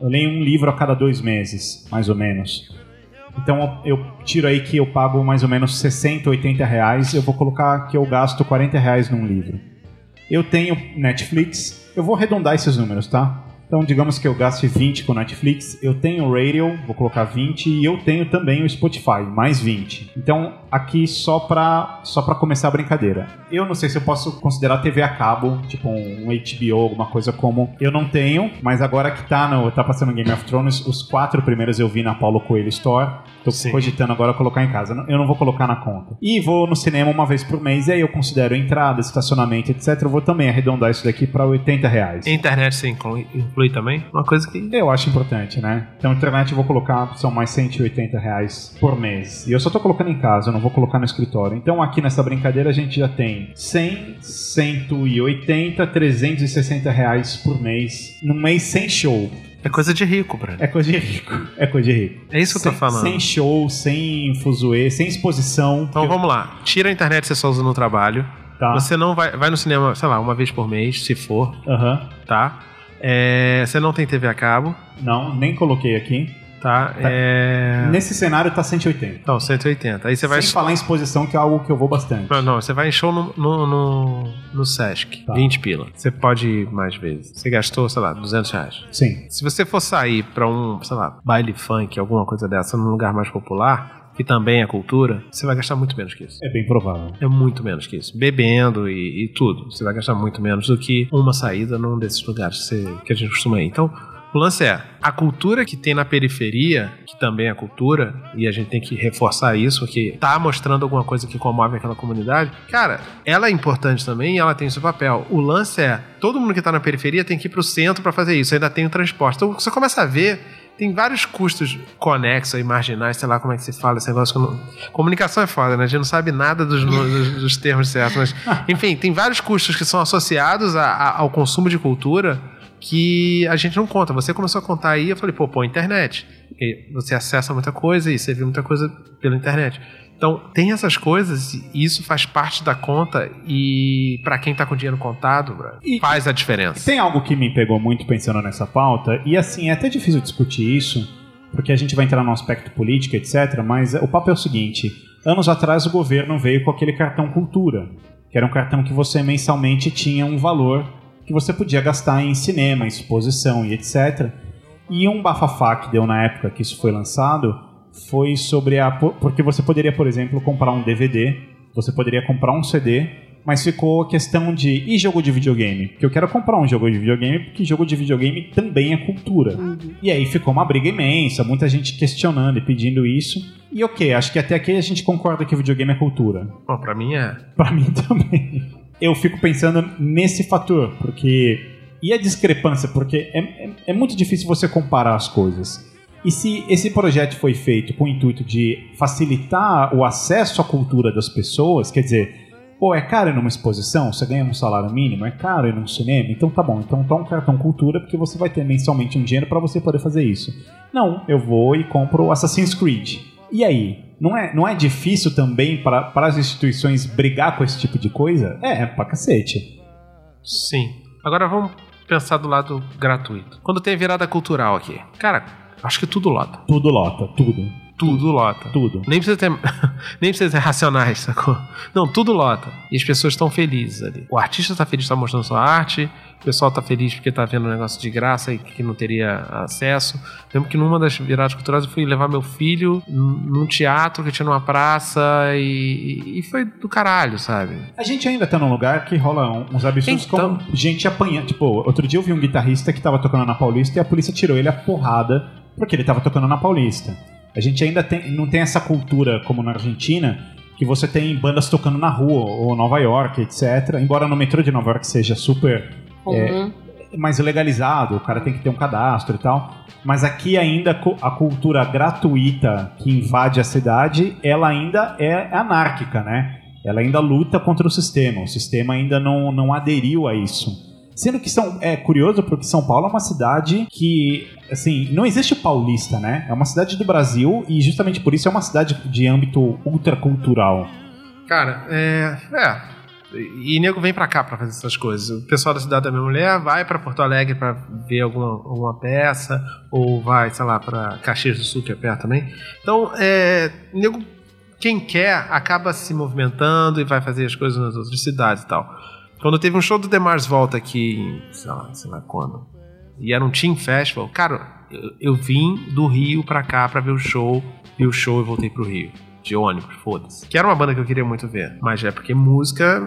Eu leio um livro a cada dois meses, mais ou menos. Então eu tiro aí que eu pago mais ou menos 60, 80 reais, eu vou colocar que eu gasto 40 reais num livro. Eu tenho Netflix, eu vou arredondar esses números, tá? Então, digamos que eu gaste 20 com Netflix, eu tenho o Radio, vou colocar 20, e eu tenho também o Spotify, mais 20. Então, aqui só pra, só pra começar a brincadeira. Eu não sei se eu posso considerar TV a cabo, tipo um HBO, alguma coisa como. Eu não tenho, mas agora que tá, no, tá passando Game of Thrones, os quatro primeiros eu vi na Paulo Coelho Store. Tô Sim. cogitando agora colocar em casa. Eu não vou colocar na conta. E vou no cinema uma vez por mês, e aí eu considero entrada, estacionamento, etc. Eu vou também arredondar isso daqui pra 80 reais. Internet você inclui, inclui também? Uma coisa que. Eu acho importante, né? Então, internet eu vou colocar, são mais 180 reais por mês. E eu só tô colocando em casa, eu não vou colocar no escritório. Então, aqui nessa brincadeira, a gente já tem 100, 180, 360 reais por mês. Num mês sem show. É coisa de rico, Breno. É coisa de rico. É coisa de rico. É isso que eu tô Sem- falando. Sem show, sem fuzuê, sem exposição. Então Que eu- vamos lá. Tira a internet que você só usa no trabalho. Tá. Você não vai, vai no cinema, sei lá, uma vez por mês, se for, Aham. tá? É, você não tem TV a cabo, Não, nem coloquei aqui. Tá? É... Nesse cenário tá 180. Não, 180. Aí você vai. Sem falar em exposição, que é algo que eu vou bastante. Não, não, você vai em show no, no, no, no Sesc, Tá. 20 pila. Você pode ir mais vezes. Você gastou, sei lá, 200 reais. Sim. Se você for sair pra um, sei lá, baile funk, alguma coisa dessa, num lugar mais popular, que também é cultura, você vai gastar muito menos que isso. É bem provável. É muito menos que isso. Bebendo e, e tudo. Você vai gastar muito menos do que uma saída num desses lugares que, você- que a gente costuma ir. Então, o lance é, a cultura que tem na periferia, que também é cultura, e a gente tem que reforçar isso, que tá mostrando alguma coisa que comove aquela comunidade, cara, ela é importante também e ela tem seu papel. O lance é, todo mundo que tá na periferia tem que ir pro centro pra fazer isso, ainda tem o transporte. Então, você começa a ver tem vários custos conexos aí, marginais, sei lá como é que se fala esse negócio. não- Comunicação é foda, né? A gente não sabe nada dos, dos, dos termos certos, mas, *laughs* enfim, tem vários custos que são associados a- a- ao consumo de cultura que a gente não conta. Você começou a contar aí, eu falei, pô, pô, internet. E você acessa muita coisa e você vê muita coisa pela internet. Então, tem essas coisas e isso faz parte da conta e pra quem tá com dinheiro contado, E- faz a diferença. Tem algo que me pegou muito pensando nessa pauta, e assim, é até difícil discutir isso, porque a gente vai entrar no aspecto político, etc. Mas o papo é o seguinte: anos atrás o governo veio com aquele cartão cultura, que era um cartão que você mensalmente tinha um valor que você podia gastar em cinema, em exposição e etc. E um bafafá que deu na época que isso foi lançado foi sobre a. Porque você poderia, por exemplo, comprar um DVD, você poderia comprar um CD, mas ficou a questão de. E jogo de videogame? Porque eu quero comprar um jogo de videogame, porque jogo de videogame também é cultura. E aí ficou uma briga imensa, muita gente questionando e pedindo isso. E ok, acho que até aqui a gente concorda que videogame é cultura. Bom, pra mim é. Pra mim *laughs* também. Eu fico pensando nesse fator, porque. E a discrepância, porque é, é, é muito difícil você comparar as coisas. E se esse projeto foi feito com o intuito de facilitar o acesso à cultura das pessoas, quer dizer, pô, é caro ir numa exposição, você ganha um salário mínimo, é caro ir num cinema, então tá bom, então toma um cartão cultura porque você vai ter mensalmente um dinheiro para você poder fazer isso. Não, eu vou e compro Assassin's Creed. E aí? Não é, não é difícil também para, para as instituições brigar com esse tipo de coisa? É, pra cacete. Sim. Agora vamos pensar do lado gratuito. Quando tem virada cultural aqui. Cara, acho que tudo lota. Tudo lota, tudo. Tudo lota. Tudo. Nem precisa ter, *laughs* nem precisa ter racionais, sacou? Não, tudo lota. E as pessoas estão felizes ali. O artista está feliz, está mostrando sua arte. O pessoal tá feliz porque tá vendo um negócio de graça e que não teria acesso. Lembro que numa das viradas culturais eu fui levar meu filho num teatro que tinha numa praça e, e foi do caralho, sabe? A gente ainda tá num lugar que rola uns absurdos Então- como gente apanhando. Tipo, outro dia eu vi um guitarrista que tava tocando na Paulista e a polícia tirou ele a porrada porque ele tava tocando na Paulista. A gente ainda tem, não tem essa cultura como na Argentina que você tem bandas tocando na rua ou Nova York, etc. Embora no metrô de Nova York seja super Comum. mais legalizado, o cara tem que ter um cadastro e tal. Mas aqui ainda a cultura gratuita que invade a cidade, ela ainda é anárquica, né? Ela ainda luta contra o sistema. O sistema ainda não, não aderiu a isso. Sendo que são, é curioso porque São Paulo é uma cidade que, assim, não existe paulista, né? É uma cidade do Brasil e justamente por isso é uma cidade de âmbito ultracultural. Cara, é. É. E nego vem pra cá pra fazer essas coisas. O pessoal da Cidade da Minha Mulher vai pra Porto Alegre pra ver alguma, alguma peça, ou vai, sei lá, pra Caxias do Sul, que é perto também. Então, é. Nego, quem quer, acaba se movimentando e vai fazer as coisas nas outras cidades e tal. Quando teve um show do The Mars Volta aqui, em, sei lá, sei lá quando, e era um Team Festival, cara, eu, eu vim do Rio pra cá pra ver o show, vi o show e voltei pro Rio. De ônibus, foda-se. Que era uma banda que eu queria muito ver. Mas é porque música.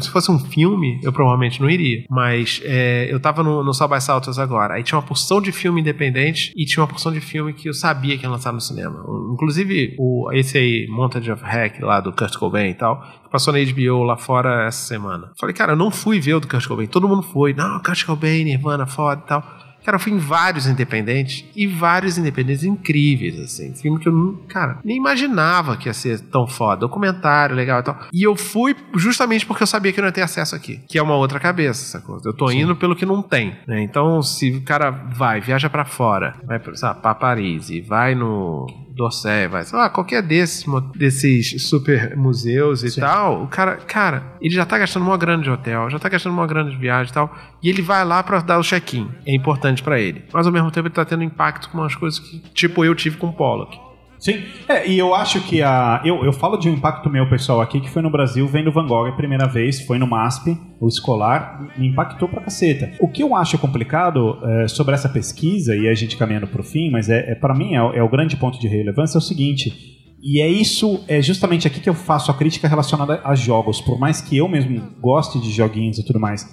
se fosse um filme, eu provavelmente não iria. Mas é, eu tava no, no South by agora. Aí tinha uma porção de filme independente e tinha uma porção de filme que eu sabia que ia lançar no cinema. Inclusive, o, esse aí, Montage of Hack, lá do Kurt Cobain e tal, que passou na HBO lá fora essa semana. Falei, cara, eu não fui ver o do Kurt Cobain. Todo mundo foi. Não, Kurt Cobain, Nirvana, foda e tal. Cara, eu fui em vários independentes e vários independentes incríveis, assim. Filme que eu, não- cara, nem imaginava que ia ser tão foda. Documentário, legal e tal. E eu fui justamente porque eu sabia que eu não ia ter acesso aqui. Que é uma outra cabeça, sacou? Eu tô indo pelo que não tem, né? Então, se o cara vai, viaja pra fora, vai pra, lá, pra Paris e vai no Dorsey, vai, sei lá, qualquer desses, desses super museus e Sim. tal, o cara, cara, ele já tá gastando uma grana de hotel, já tá gastando uma grana de viagem e tal, e ele vai lá pra dar o check-in. É importante pra ele. Mas ao mesmo tempo ele tá tendo impacto com umas coisas que, tipo, eu tive com o Pollock. Sim, é, e eu acho que a. Eu, eu falo de um impacto meu pessoal aqui, que foi no Brasil, vendo Van Gogh a primeira vez, foi no MASP, o escolar, me impactou pra caceta. O que eu acho complicado é, sobre essa pesquisa, e a gente caminhando pro fim, mas é, é para mim é, é o grande ponto de relevância, é o seguinte. E é isso, é justamente aqui que eu faço a crítica relacionada a jogos. Por mais que eu mesmo goste de joguinhos e tudo mais,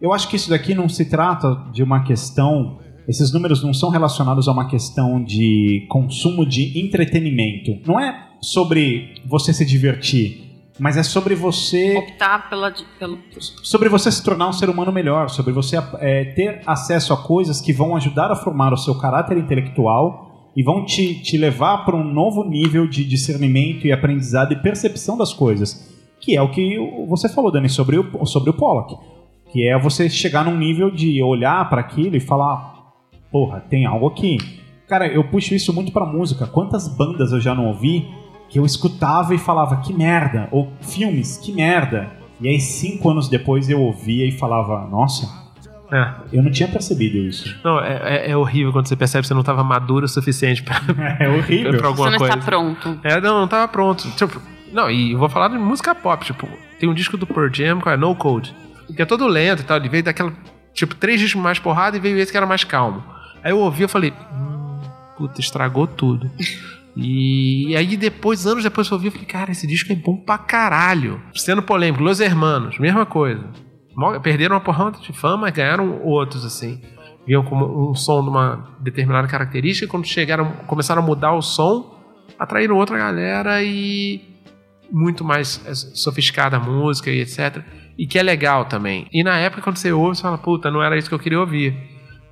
eu acho que isso daqui não se trata de uma questão. Esses números não são relacionados a uma questão de consumo de entretenimento. Não é sobre você se divertir, mas é sobre você Optar pela, pelo. sobre você se tornar um ser humano melhor, sobre você é, ter acesso a coisas que vão ajudar a formar o seu caráter intelectual e vão te, te levar para um novo nível de discernimento e aprendizado e percepção das coisas. Que é o que você falou, Dani, sobre o, sobre o Pollock. Que é você chegar num nível de olhar para aquilo e falar: porra, tem algo aqui. Cara, eu puxo isso muito pra música. Quantas bandas eu já não ouvi que eu escutava e falava que merda, ou filmes, que merda. E aí, cinco anos depois, eu ouvia e falava, nossa, É. eu não tinha percebido isso. Não, é, é- é horrível quando você percebe que você não tava maduro o suficiente pra, *laughs* É horrível. pra alguma Você não coisa. está pronto. É, não, não tava pronto. Tipo, não, e eu vou falar de música pop, tipo, tem um disco do Pearl Jam, que é No Code, que é todo lento e tal, ele veio daquela, tipo, três discos mais porrada e veio esse que era mais calmo. Aí eu ouvi, eu falei, hum, puta, estragou tudo. E, aí depois, anos depois eu ouvi, eu falei, cara, esse disco é bom pra caralho. Sendo polêmico, Los Hermanos, mesma coisa. Perderam uma porrada de fama, mas ganharam outros, assim. Vinham com um som de uma determinada característica, e quando chegaram, começaram a mudar o som, atraíram outra galera e muito mais é, sofisticada a música e etc. e que é legal também. E na época, quando você ouve, você fala, puta, não era isso que eu queria ouvir,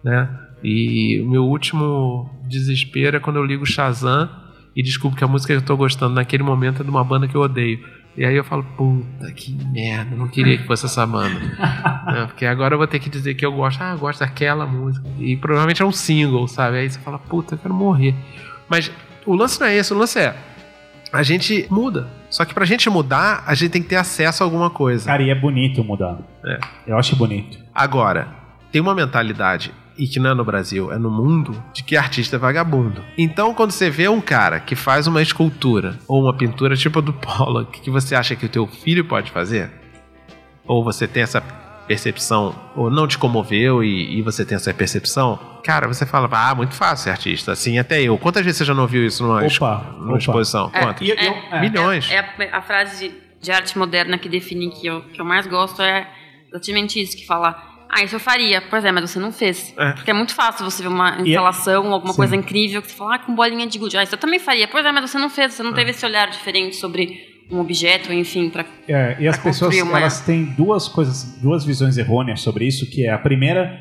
né? E o meu último desespero é quando eu ligo o Shazam e descubro que a música que eu tô gostando naquele momento é de uma banda que eu odeio. E aí eu falo, puta, que merda, não queria que fosse essa banda. *laughs* É, porque agora eu vou ter que dizer que eu gosto, ah, eu gosto daquela música. E provavelmente é um single, sabe? Aí você fala, puta, eu quero morrer. Mas o lance não é esse, o lance é. A gente muda. Só que pra gente mudar, a gente tem que ter acesso a alguma coisa. Cara, e é bonito mudar. É. Eu acho bonito. Agora, tem uma mentalidade, e que não é no Brasil, é no mundo, de que artista é vagabundo. Então, quando você vê um cara que faz uma escultura ou uma pintura tipo a do *laughs* Pollock, que você acha que o teu filho pode fazer, ou você tem essa percepção, ou não te comoveu e, e você tem essa percepção, cara, você fala, ah, muito fácil ser artista. Assim, até eu. Quantas vezes você já não ouviu isso numa, Opa, expo- numa opa. exposição? É, Quantas? É, é. Milhões. É, é a, a frase de, de arte moderna que define que eu, que eu mais gosto é exatamente isso, que fala. Ah, isso eu faria. Pois é, mas você não fez. É. Porque é muito fácil você ver uma é- instalação, alguma Sim. coisa incrível, que você fala, ah, com bolinha de gude. Ah, isso eu também faria. Pois é, mas você não fez, você não teve esse olhar diferente sobre um objeto, enfim, pra... É, e as pessoas uma- elas têm duas coisas, duas visões errôneas sobre isso, que é a primeira,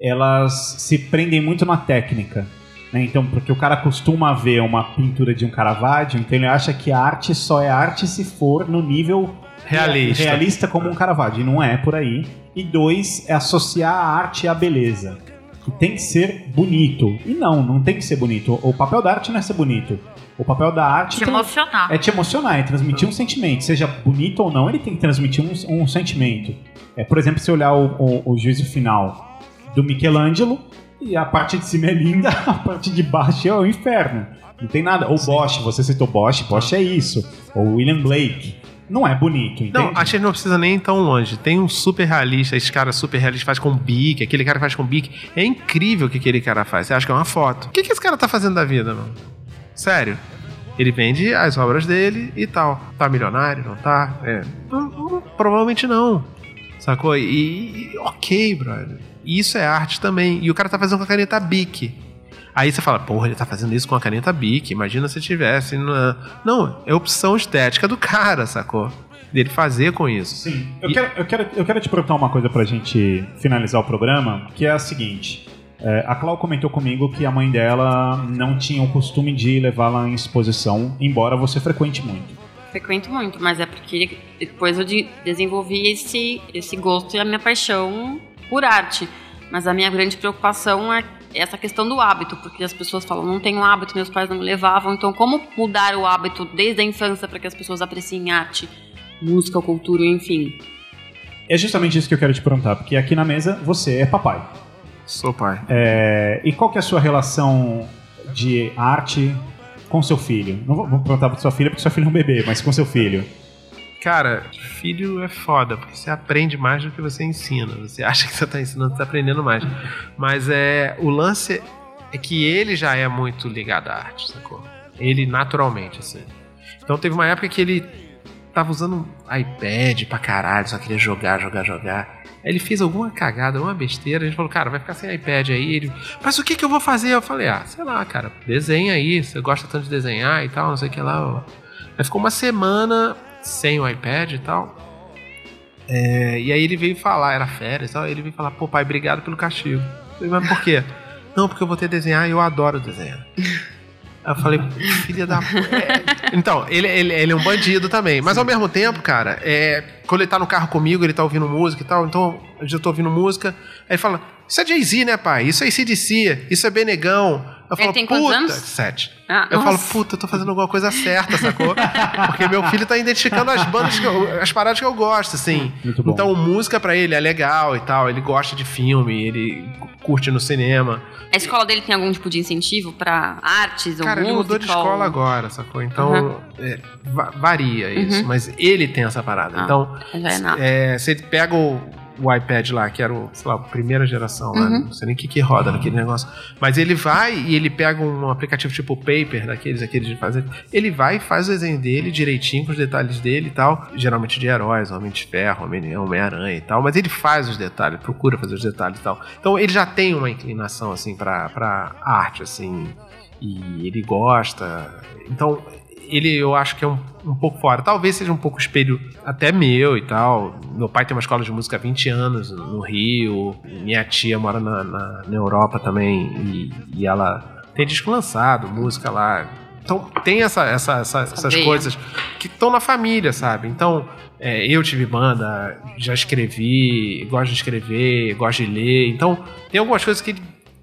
elas se prendem muito na técnica. né? Então, porque o cara costuma ver uma pintura de um Caravaggio, então ele acha que a arte só é arte se for no nível Realista. realista como um Caravaggio. E não é por aí. E dois, é associar a arte à beleza. Que tem que ser bonito. E não, não tem que ser bonito. O papel da arte não é ser bonito. O papel da arte te é te emocionar, é transmitir um sentimento. Seja bonito ou não, ele tem que transmitir um, um sentimento. É, por exemplo, se olhar o, o, o juízo final do Michelangelo, e a parte de cima é linda, *laughs* a parte de baixo é o inferno. Não tem nada. Ou Bosch, você citou Bosch, Bosch é isso. Ou William Blake. Não é bonito, entende? Não, acho que não precisa nem ir tão longe. Tem um super realista, esse cara super realista faz com bique, aquele cara faz com bique. É incrível o que aquele cara faz. Você acha que é uma foto. O que, que esse cara tá fazendo da vida, mano? Sério. Ele vende as obras dele e tal. Tá milionário? Não tá? É. Não, não, provavelmente não. Sacou? E, e- ok, brother. Isso é arte também. E o cara tá fazendo com a caneta Bic. Aí você fala, porra, ele tá fazendo isso com a caneta Bic. Imagina se tivesse. na- Não, é opção estética do cara, sacou? Dele fazer com isso. Sim. Eu, E- quero, eu, quero, eu quero te perguntar uma coisa pra gente finalizar o programa, que é a seguinte. É, a Clau comentou comigo que a mãe dela não tinha o costume de levá-la em exposição, embora você frequente muito. Frequento muito, mas é porque depois eu de- desenvolvi esse, esse gosto e a minha paixão por arte. Mas a minha grande preocupação é essa questão do hábito, porque as pessoas falam, não tenho hábito, meus pais não me levavam, então como mudar o hábito desde a infância para que as pessoas apreciem arte, música, cultura, enfim. É justamente isso que eu quero te perguntar, porque aqui na mesa você é papai. Sou pai. É, e qual que é a sua relação de arte com seu filho? Não vou, vou perguntar pra sua filha, porque sua filha é um bebê, mas com seu filho. Cara, filho é foda, porque você aprende mais do que você ensina. Você acha que você tá ensinando, você tá aprendendo mais. Mas é. O lance é que ele já é muito ligado à arte, sacou? Ele naturalmente, assim. Então teve uma época que ele tava usando iPad pra caralho, só queria jogar, jogar, jogar. Aí ele fez alguma cagada, alguma besteira, a gente falou, cara, vai ficar sem iPad aí. Ele, mas o que que eu vou fazer? Eu falei, ah, sei lá, cara, desenha aí, você gosta tanto de desenhar e tal, não sei o que lá. Aí ficou uma semana sem o iPad e tal. É, e aí ele veio falar, era férias e tal, ele veio falar, pô, pai, obrigado pelo castigo. Eu falei, mas por quê? Não, porque eu vou ter que desenhar e eu adoro desenhar. Aí eu falei, filha da. é. *laughs* Então, ele, ele, ele é um bandido também. Mas ao mesmo tempo, cara, é, quando ele tá no carro comigo, ele tá ouvindo música e tal, então eu já tô ouvindo música. Aí ele fala: Isso é Jay-Z, né, pai? Isso é ACDC, isso é Benegão. Eu Ele falo, tem quantos anos? sete. Ah, Eu falo, nossa. puta, eu tô fazendo alguma coisa certa, sacou? *laughs* Porque meu filho tá identificando as bandas, que eu- as paradas que eu gosto, assim. Muito bom. Então, música pra ele é legal e tal. Ele gosta de filme, ele curte no cinema. A escola dele tem algum tipo de incentivo para artes ou Cara, ele música? mudou de ou- escola agora, sacou? Então, Uhum. é, va- varia isso. Uhum. Mas ele tem essa parada. Ah, então, Já é nada. é, você pega o, o iPad lá, que era o, sei lá, a primeira geração, lá, Uhum. não sei nem o que, que roda naquele negócio. Mas ele vai e ele pega um aplicativo tipo Paper, daqueles, aqueles de fazer. Ele vai e faz o desenho dele direitinho, com os detalhes dele e tal. Geralmente de heróis, Homem de Ferro, Homem- Homem-Aranha e tal. Mas ele faz os detalhes, procura fazer os detalhes e tal. Então ele já tem uma inclinação, assim, pra, pra arte, assim. E ele gosta. Então, ele eu acho que é um, um pouco fora. Talvez seja um pouco espelho até meu e tal. Meu pai tem uma escola de música há 20 anos no Rio. Minha tia mora na, na, na Europa também e, e ela tem disco lançado, música lá. Então tem essa, essa, essa- essas coisas que estão na família, sabe? Então é, eu tive banda, já escrevi, gosto de escrever, gosto de ler. Então tem algumas coisas que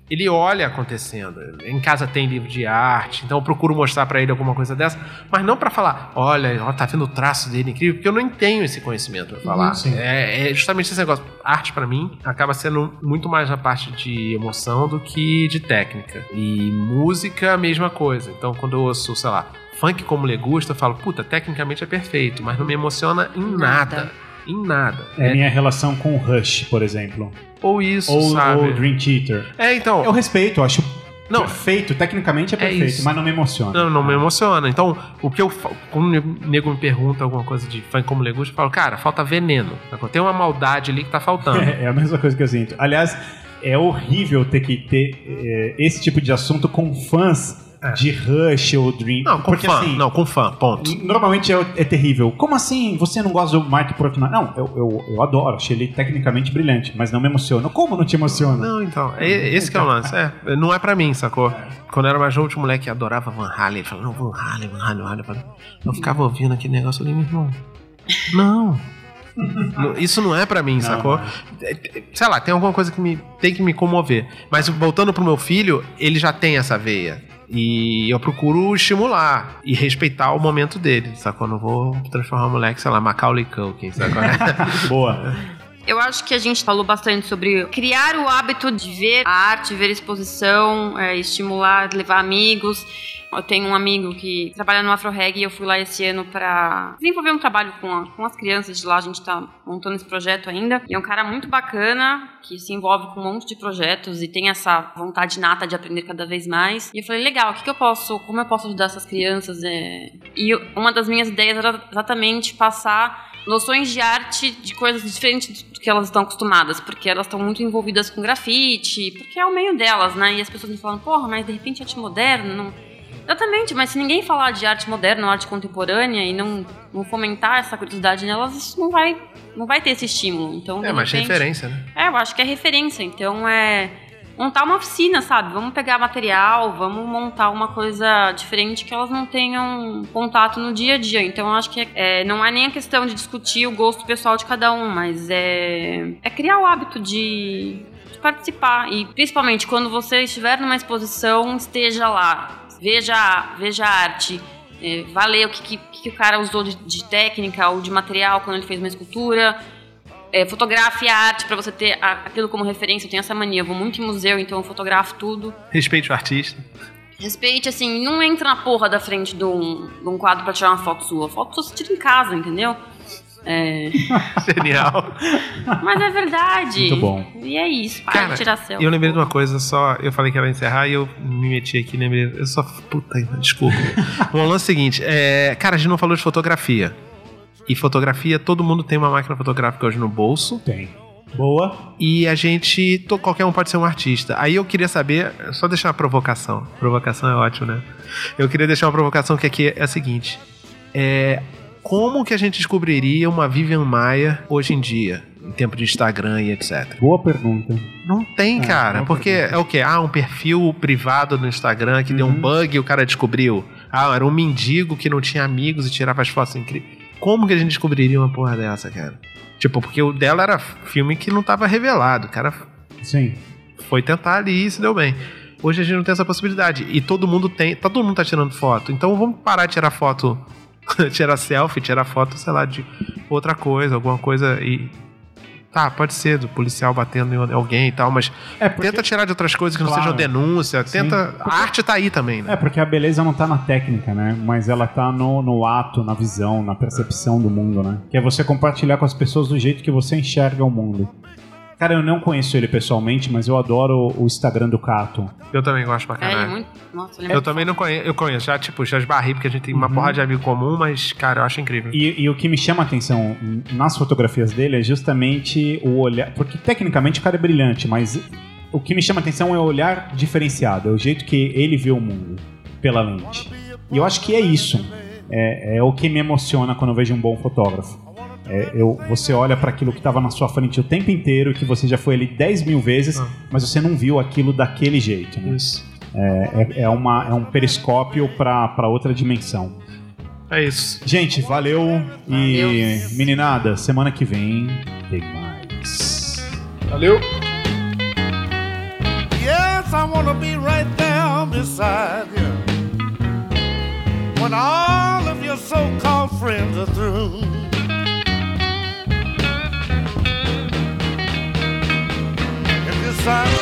ele, olha acontecendo. Em casa tem livro de arte, então eu procuro mostrar pra ele alguma coisa dessa, mas não pra falar, olha, ó, tá vendo o traço dele incrível, porque eu não tenho esse conhecimento pra falar. Uhum. É, é justamente esse negócio. Arte pra mim acaba sendo muito mais na parte de emoção do que de técnica. E música, a mesma coisa. Então quando eu ouço, sei lá, funk como le gusta, eu falo, puta, tecnicamente é perfeito, mas não me emociona em nada. Nada. Em nada. É a minha relação com o Rush, por exemplo. Ou isso, Ou sabe? o Dream Theater. É, então. Eu respeito, eu acho Não. perfeito, tecnicamente é É perfeito, isso. mas não me emociona. Não, não me emociona. Então, o que eu. Quando o nego me pergunta alguma coisa de fã como legusta, eu falo, cara, falta veneno. Tem uma maldade ali que tá faltando. É, *laughs* é a mesma coisa que eu sinto. Aliás, é horrível ter que ter é, esse tipo de assunto com fãs É. de Rush ou Dream. Não, com porque fã. assim, não, com fã, ponto. Normalmente é, é terrível. Como assim você não gosta do Mark Portnoy? Não, eu, eu, eu adoro, achei ele tecnicamente brilhante, mas não me emociona. Como não te emociona? Não, então. É, esse que é o lance. É, não é pra mim, sacou? Quando eu era mais tinha um moleque que adorava Van Halen. Ele falava, não, Van Halen, Van Halen, Van Halen. Eu ficava ouvindo aquele negócio ali, meu irmão. Não. *laughs* Não, Isso não é pra mim, sacou? É, é, Sei lá, tem alguma coisa que me, tem que me comover. Mas voltando pro meu filho, ele já tem essa veia. E eu procuro estimular e respeitar o momento dele, sacou? Não vou transformar o moleque, sei lá, Macaulay Culkin, sacou? *laughs* Boa. Eu acho que a gente falou bastante sobre criar o hábito de ver a arte, ver exposição, é, estimular, levar amigos. Eu tenho um amigo que trabalha no Afro Reg e eu fui lá esse ano pra desenvolver um trabalho com, a- com as crianças de lá. A gente tá montando esse projeto ainda. E é um cara muito bacana, que se envolve com um monte de projetos e tem essa vontade nata de aprender cada vez mais. E eu falei, legal, o que, que eu posso, como eu posso ajudar essas crianças? É... E uma das minhas ideias era exatamente passar noções de arte de coisas diferentes do que elas estão acostumadas, porque elas estão muito envolvidas com grafite, porque é o meio delas, né? E as pessoas me falam, porra, mas de repente arte moderna não. Exatamente, mas se ninguém falar de arte moderna arte contemporânea e não, não fomentar essa curiosidade nelas, isso não vai, não vai ter esse estímulo. Então, É, mas repente- referência, né? é, eu acho que é referência. Então é montar uma oficina, sabe? Vamos pegar material, vamos montar uma coisa diferente que elas não tenham contato no dia a dia. Então eu acho que é, não é nem a questão de discutir o gosto pessoal de cada um, mas é, é criar o hábito de, de participar. E principalmente quando você estiver numa exposição, esteja lá. Veja, veja a arte. É, vá ler o que, que, que o cara usou de, de técnica ou de material quando ele fez uma escultura é, fotografe a arte pra você ter a- aquilo como referência. Eu tenho essa mania, eu vou muito em museu, então eu fotografo tudo. Respeite o artista. Respeite, assim, não entra na porra da frente de um, de um quadro pra tirar uma foto sua. Foto sua você tira em casa, entendeu? É, *laughs* Genial. mas é verdade. Muito bom. E é isso, para Cara, de tirar selfie. Eu lembrei de uma coisa só. Eu falei que ia encerrar e eu me meti aqui, lembrei. Eu só. Puta, desculpa. *laughs* o lance é o seguinte: é, cara, a gente não falou de fotografia. E fotografia, todo mundo tem uma máquina fotográfica hoje no bolso. Tem. Boa. E a gente. qualquer um pode ser um artista. Aí eu queria saber. Só deixar uma provocação. Provocação é ótimo, né? Eu queria deixar uma provocação que aqui é a seguinte: é, Como que a gente descobriria uma Vivian Maia hoje em dia? Em tempo de Instagram e etc. Boa pergunta. Não tem, É, cara. Porque é o quê? Ah, um perfil privado no Instagram que deu um Uhum. bug e o cara descobriu. Ah, era um mendigo que não tinha amigos e tirava as fotos incríveis. Como que a gente descobriria uma porra dessa, cara? Tipo, porque o dela era filme que não tava revelado. O cara Sim. foi tentar ali e se deu bem. Hoje a gente não tem essa possibilidade. E todo mundo tem. Todo mundo tá tirando foto. Então vamos parar de tirar foto. *laughs* tirar selfie, tirar foto, sei lá, de outra coisa, alguma coisa e. Tá, pode ser do policial batendo em alguém e tal, mas É porque, tenta tirar de outras coisas que não Claro. sejam denúncia. Sim. Tenta. A arte tá aí também, né? é porque a beleza não tá na técnica, né? Mas ela tá no, no ato, na visão, na percepção do mundo, né? Que é você compartilhar com as pessoas do jeito que você enxerga o mundo. Cara, eu não conheço ele pessoalmente, mas eu adoro o Instagram do Cato. Eu também gosto pra É, ele é caralho. muito. Nossa, ele é Eu muito também não conheço. Eu conheço, já, tipo, já esbarrei, porque a gente tem uma Uhum. porrada de amigo comum, mas, cara, eu acho incrível. E, e o que me chama a atenção nas fotografias dele é justamente o olhar. Porque tecnicamente o cara é brilhante, mas o que me chama a atenção é o olhar diferenciado, é o jeito que ele vê o mundo pela lente. E eu acho que é isso. é, é o que me emociona quando eu vejo um bom fotógrafo. É, eu, você olha para aquilo que estava na sua frente o tempo inteiro, que você já foi ali 10 mil vezes, Ah. mas você não viu aquilo daquele jeito. né? Isso. É, é, é uma, é um periscópio para outra dimensão. É isso. Gente, valeu. E Valeu. meninada, semana que vem tem mais. Valeu. Yes, I wanna be right there beside you. When all of your so-called friends are through. find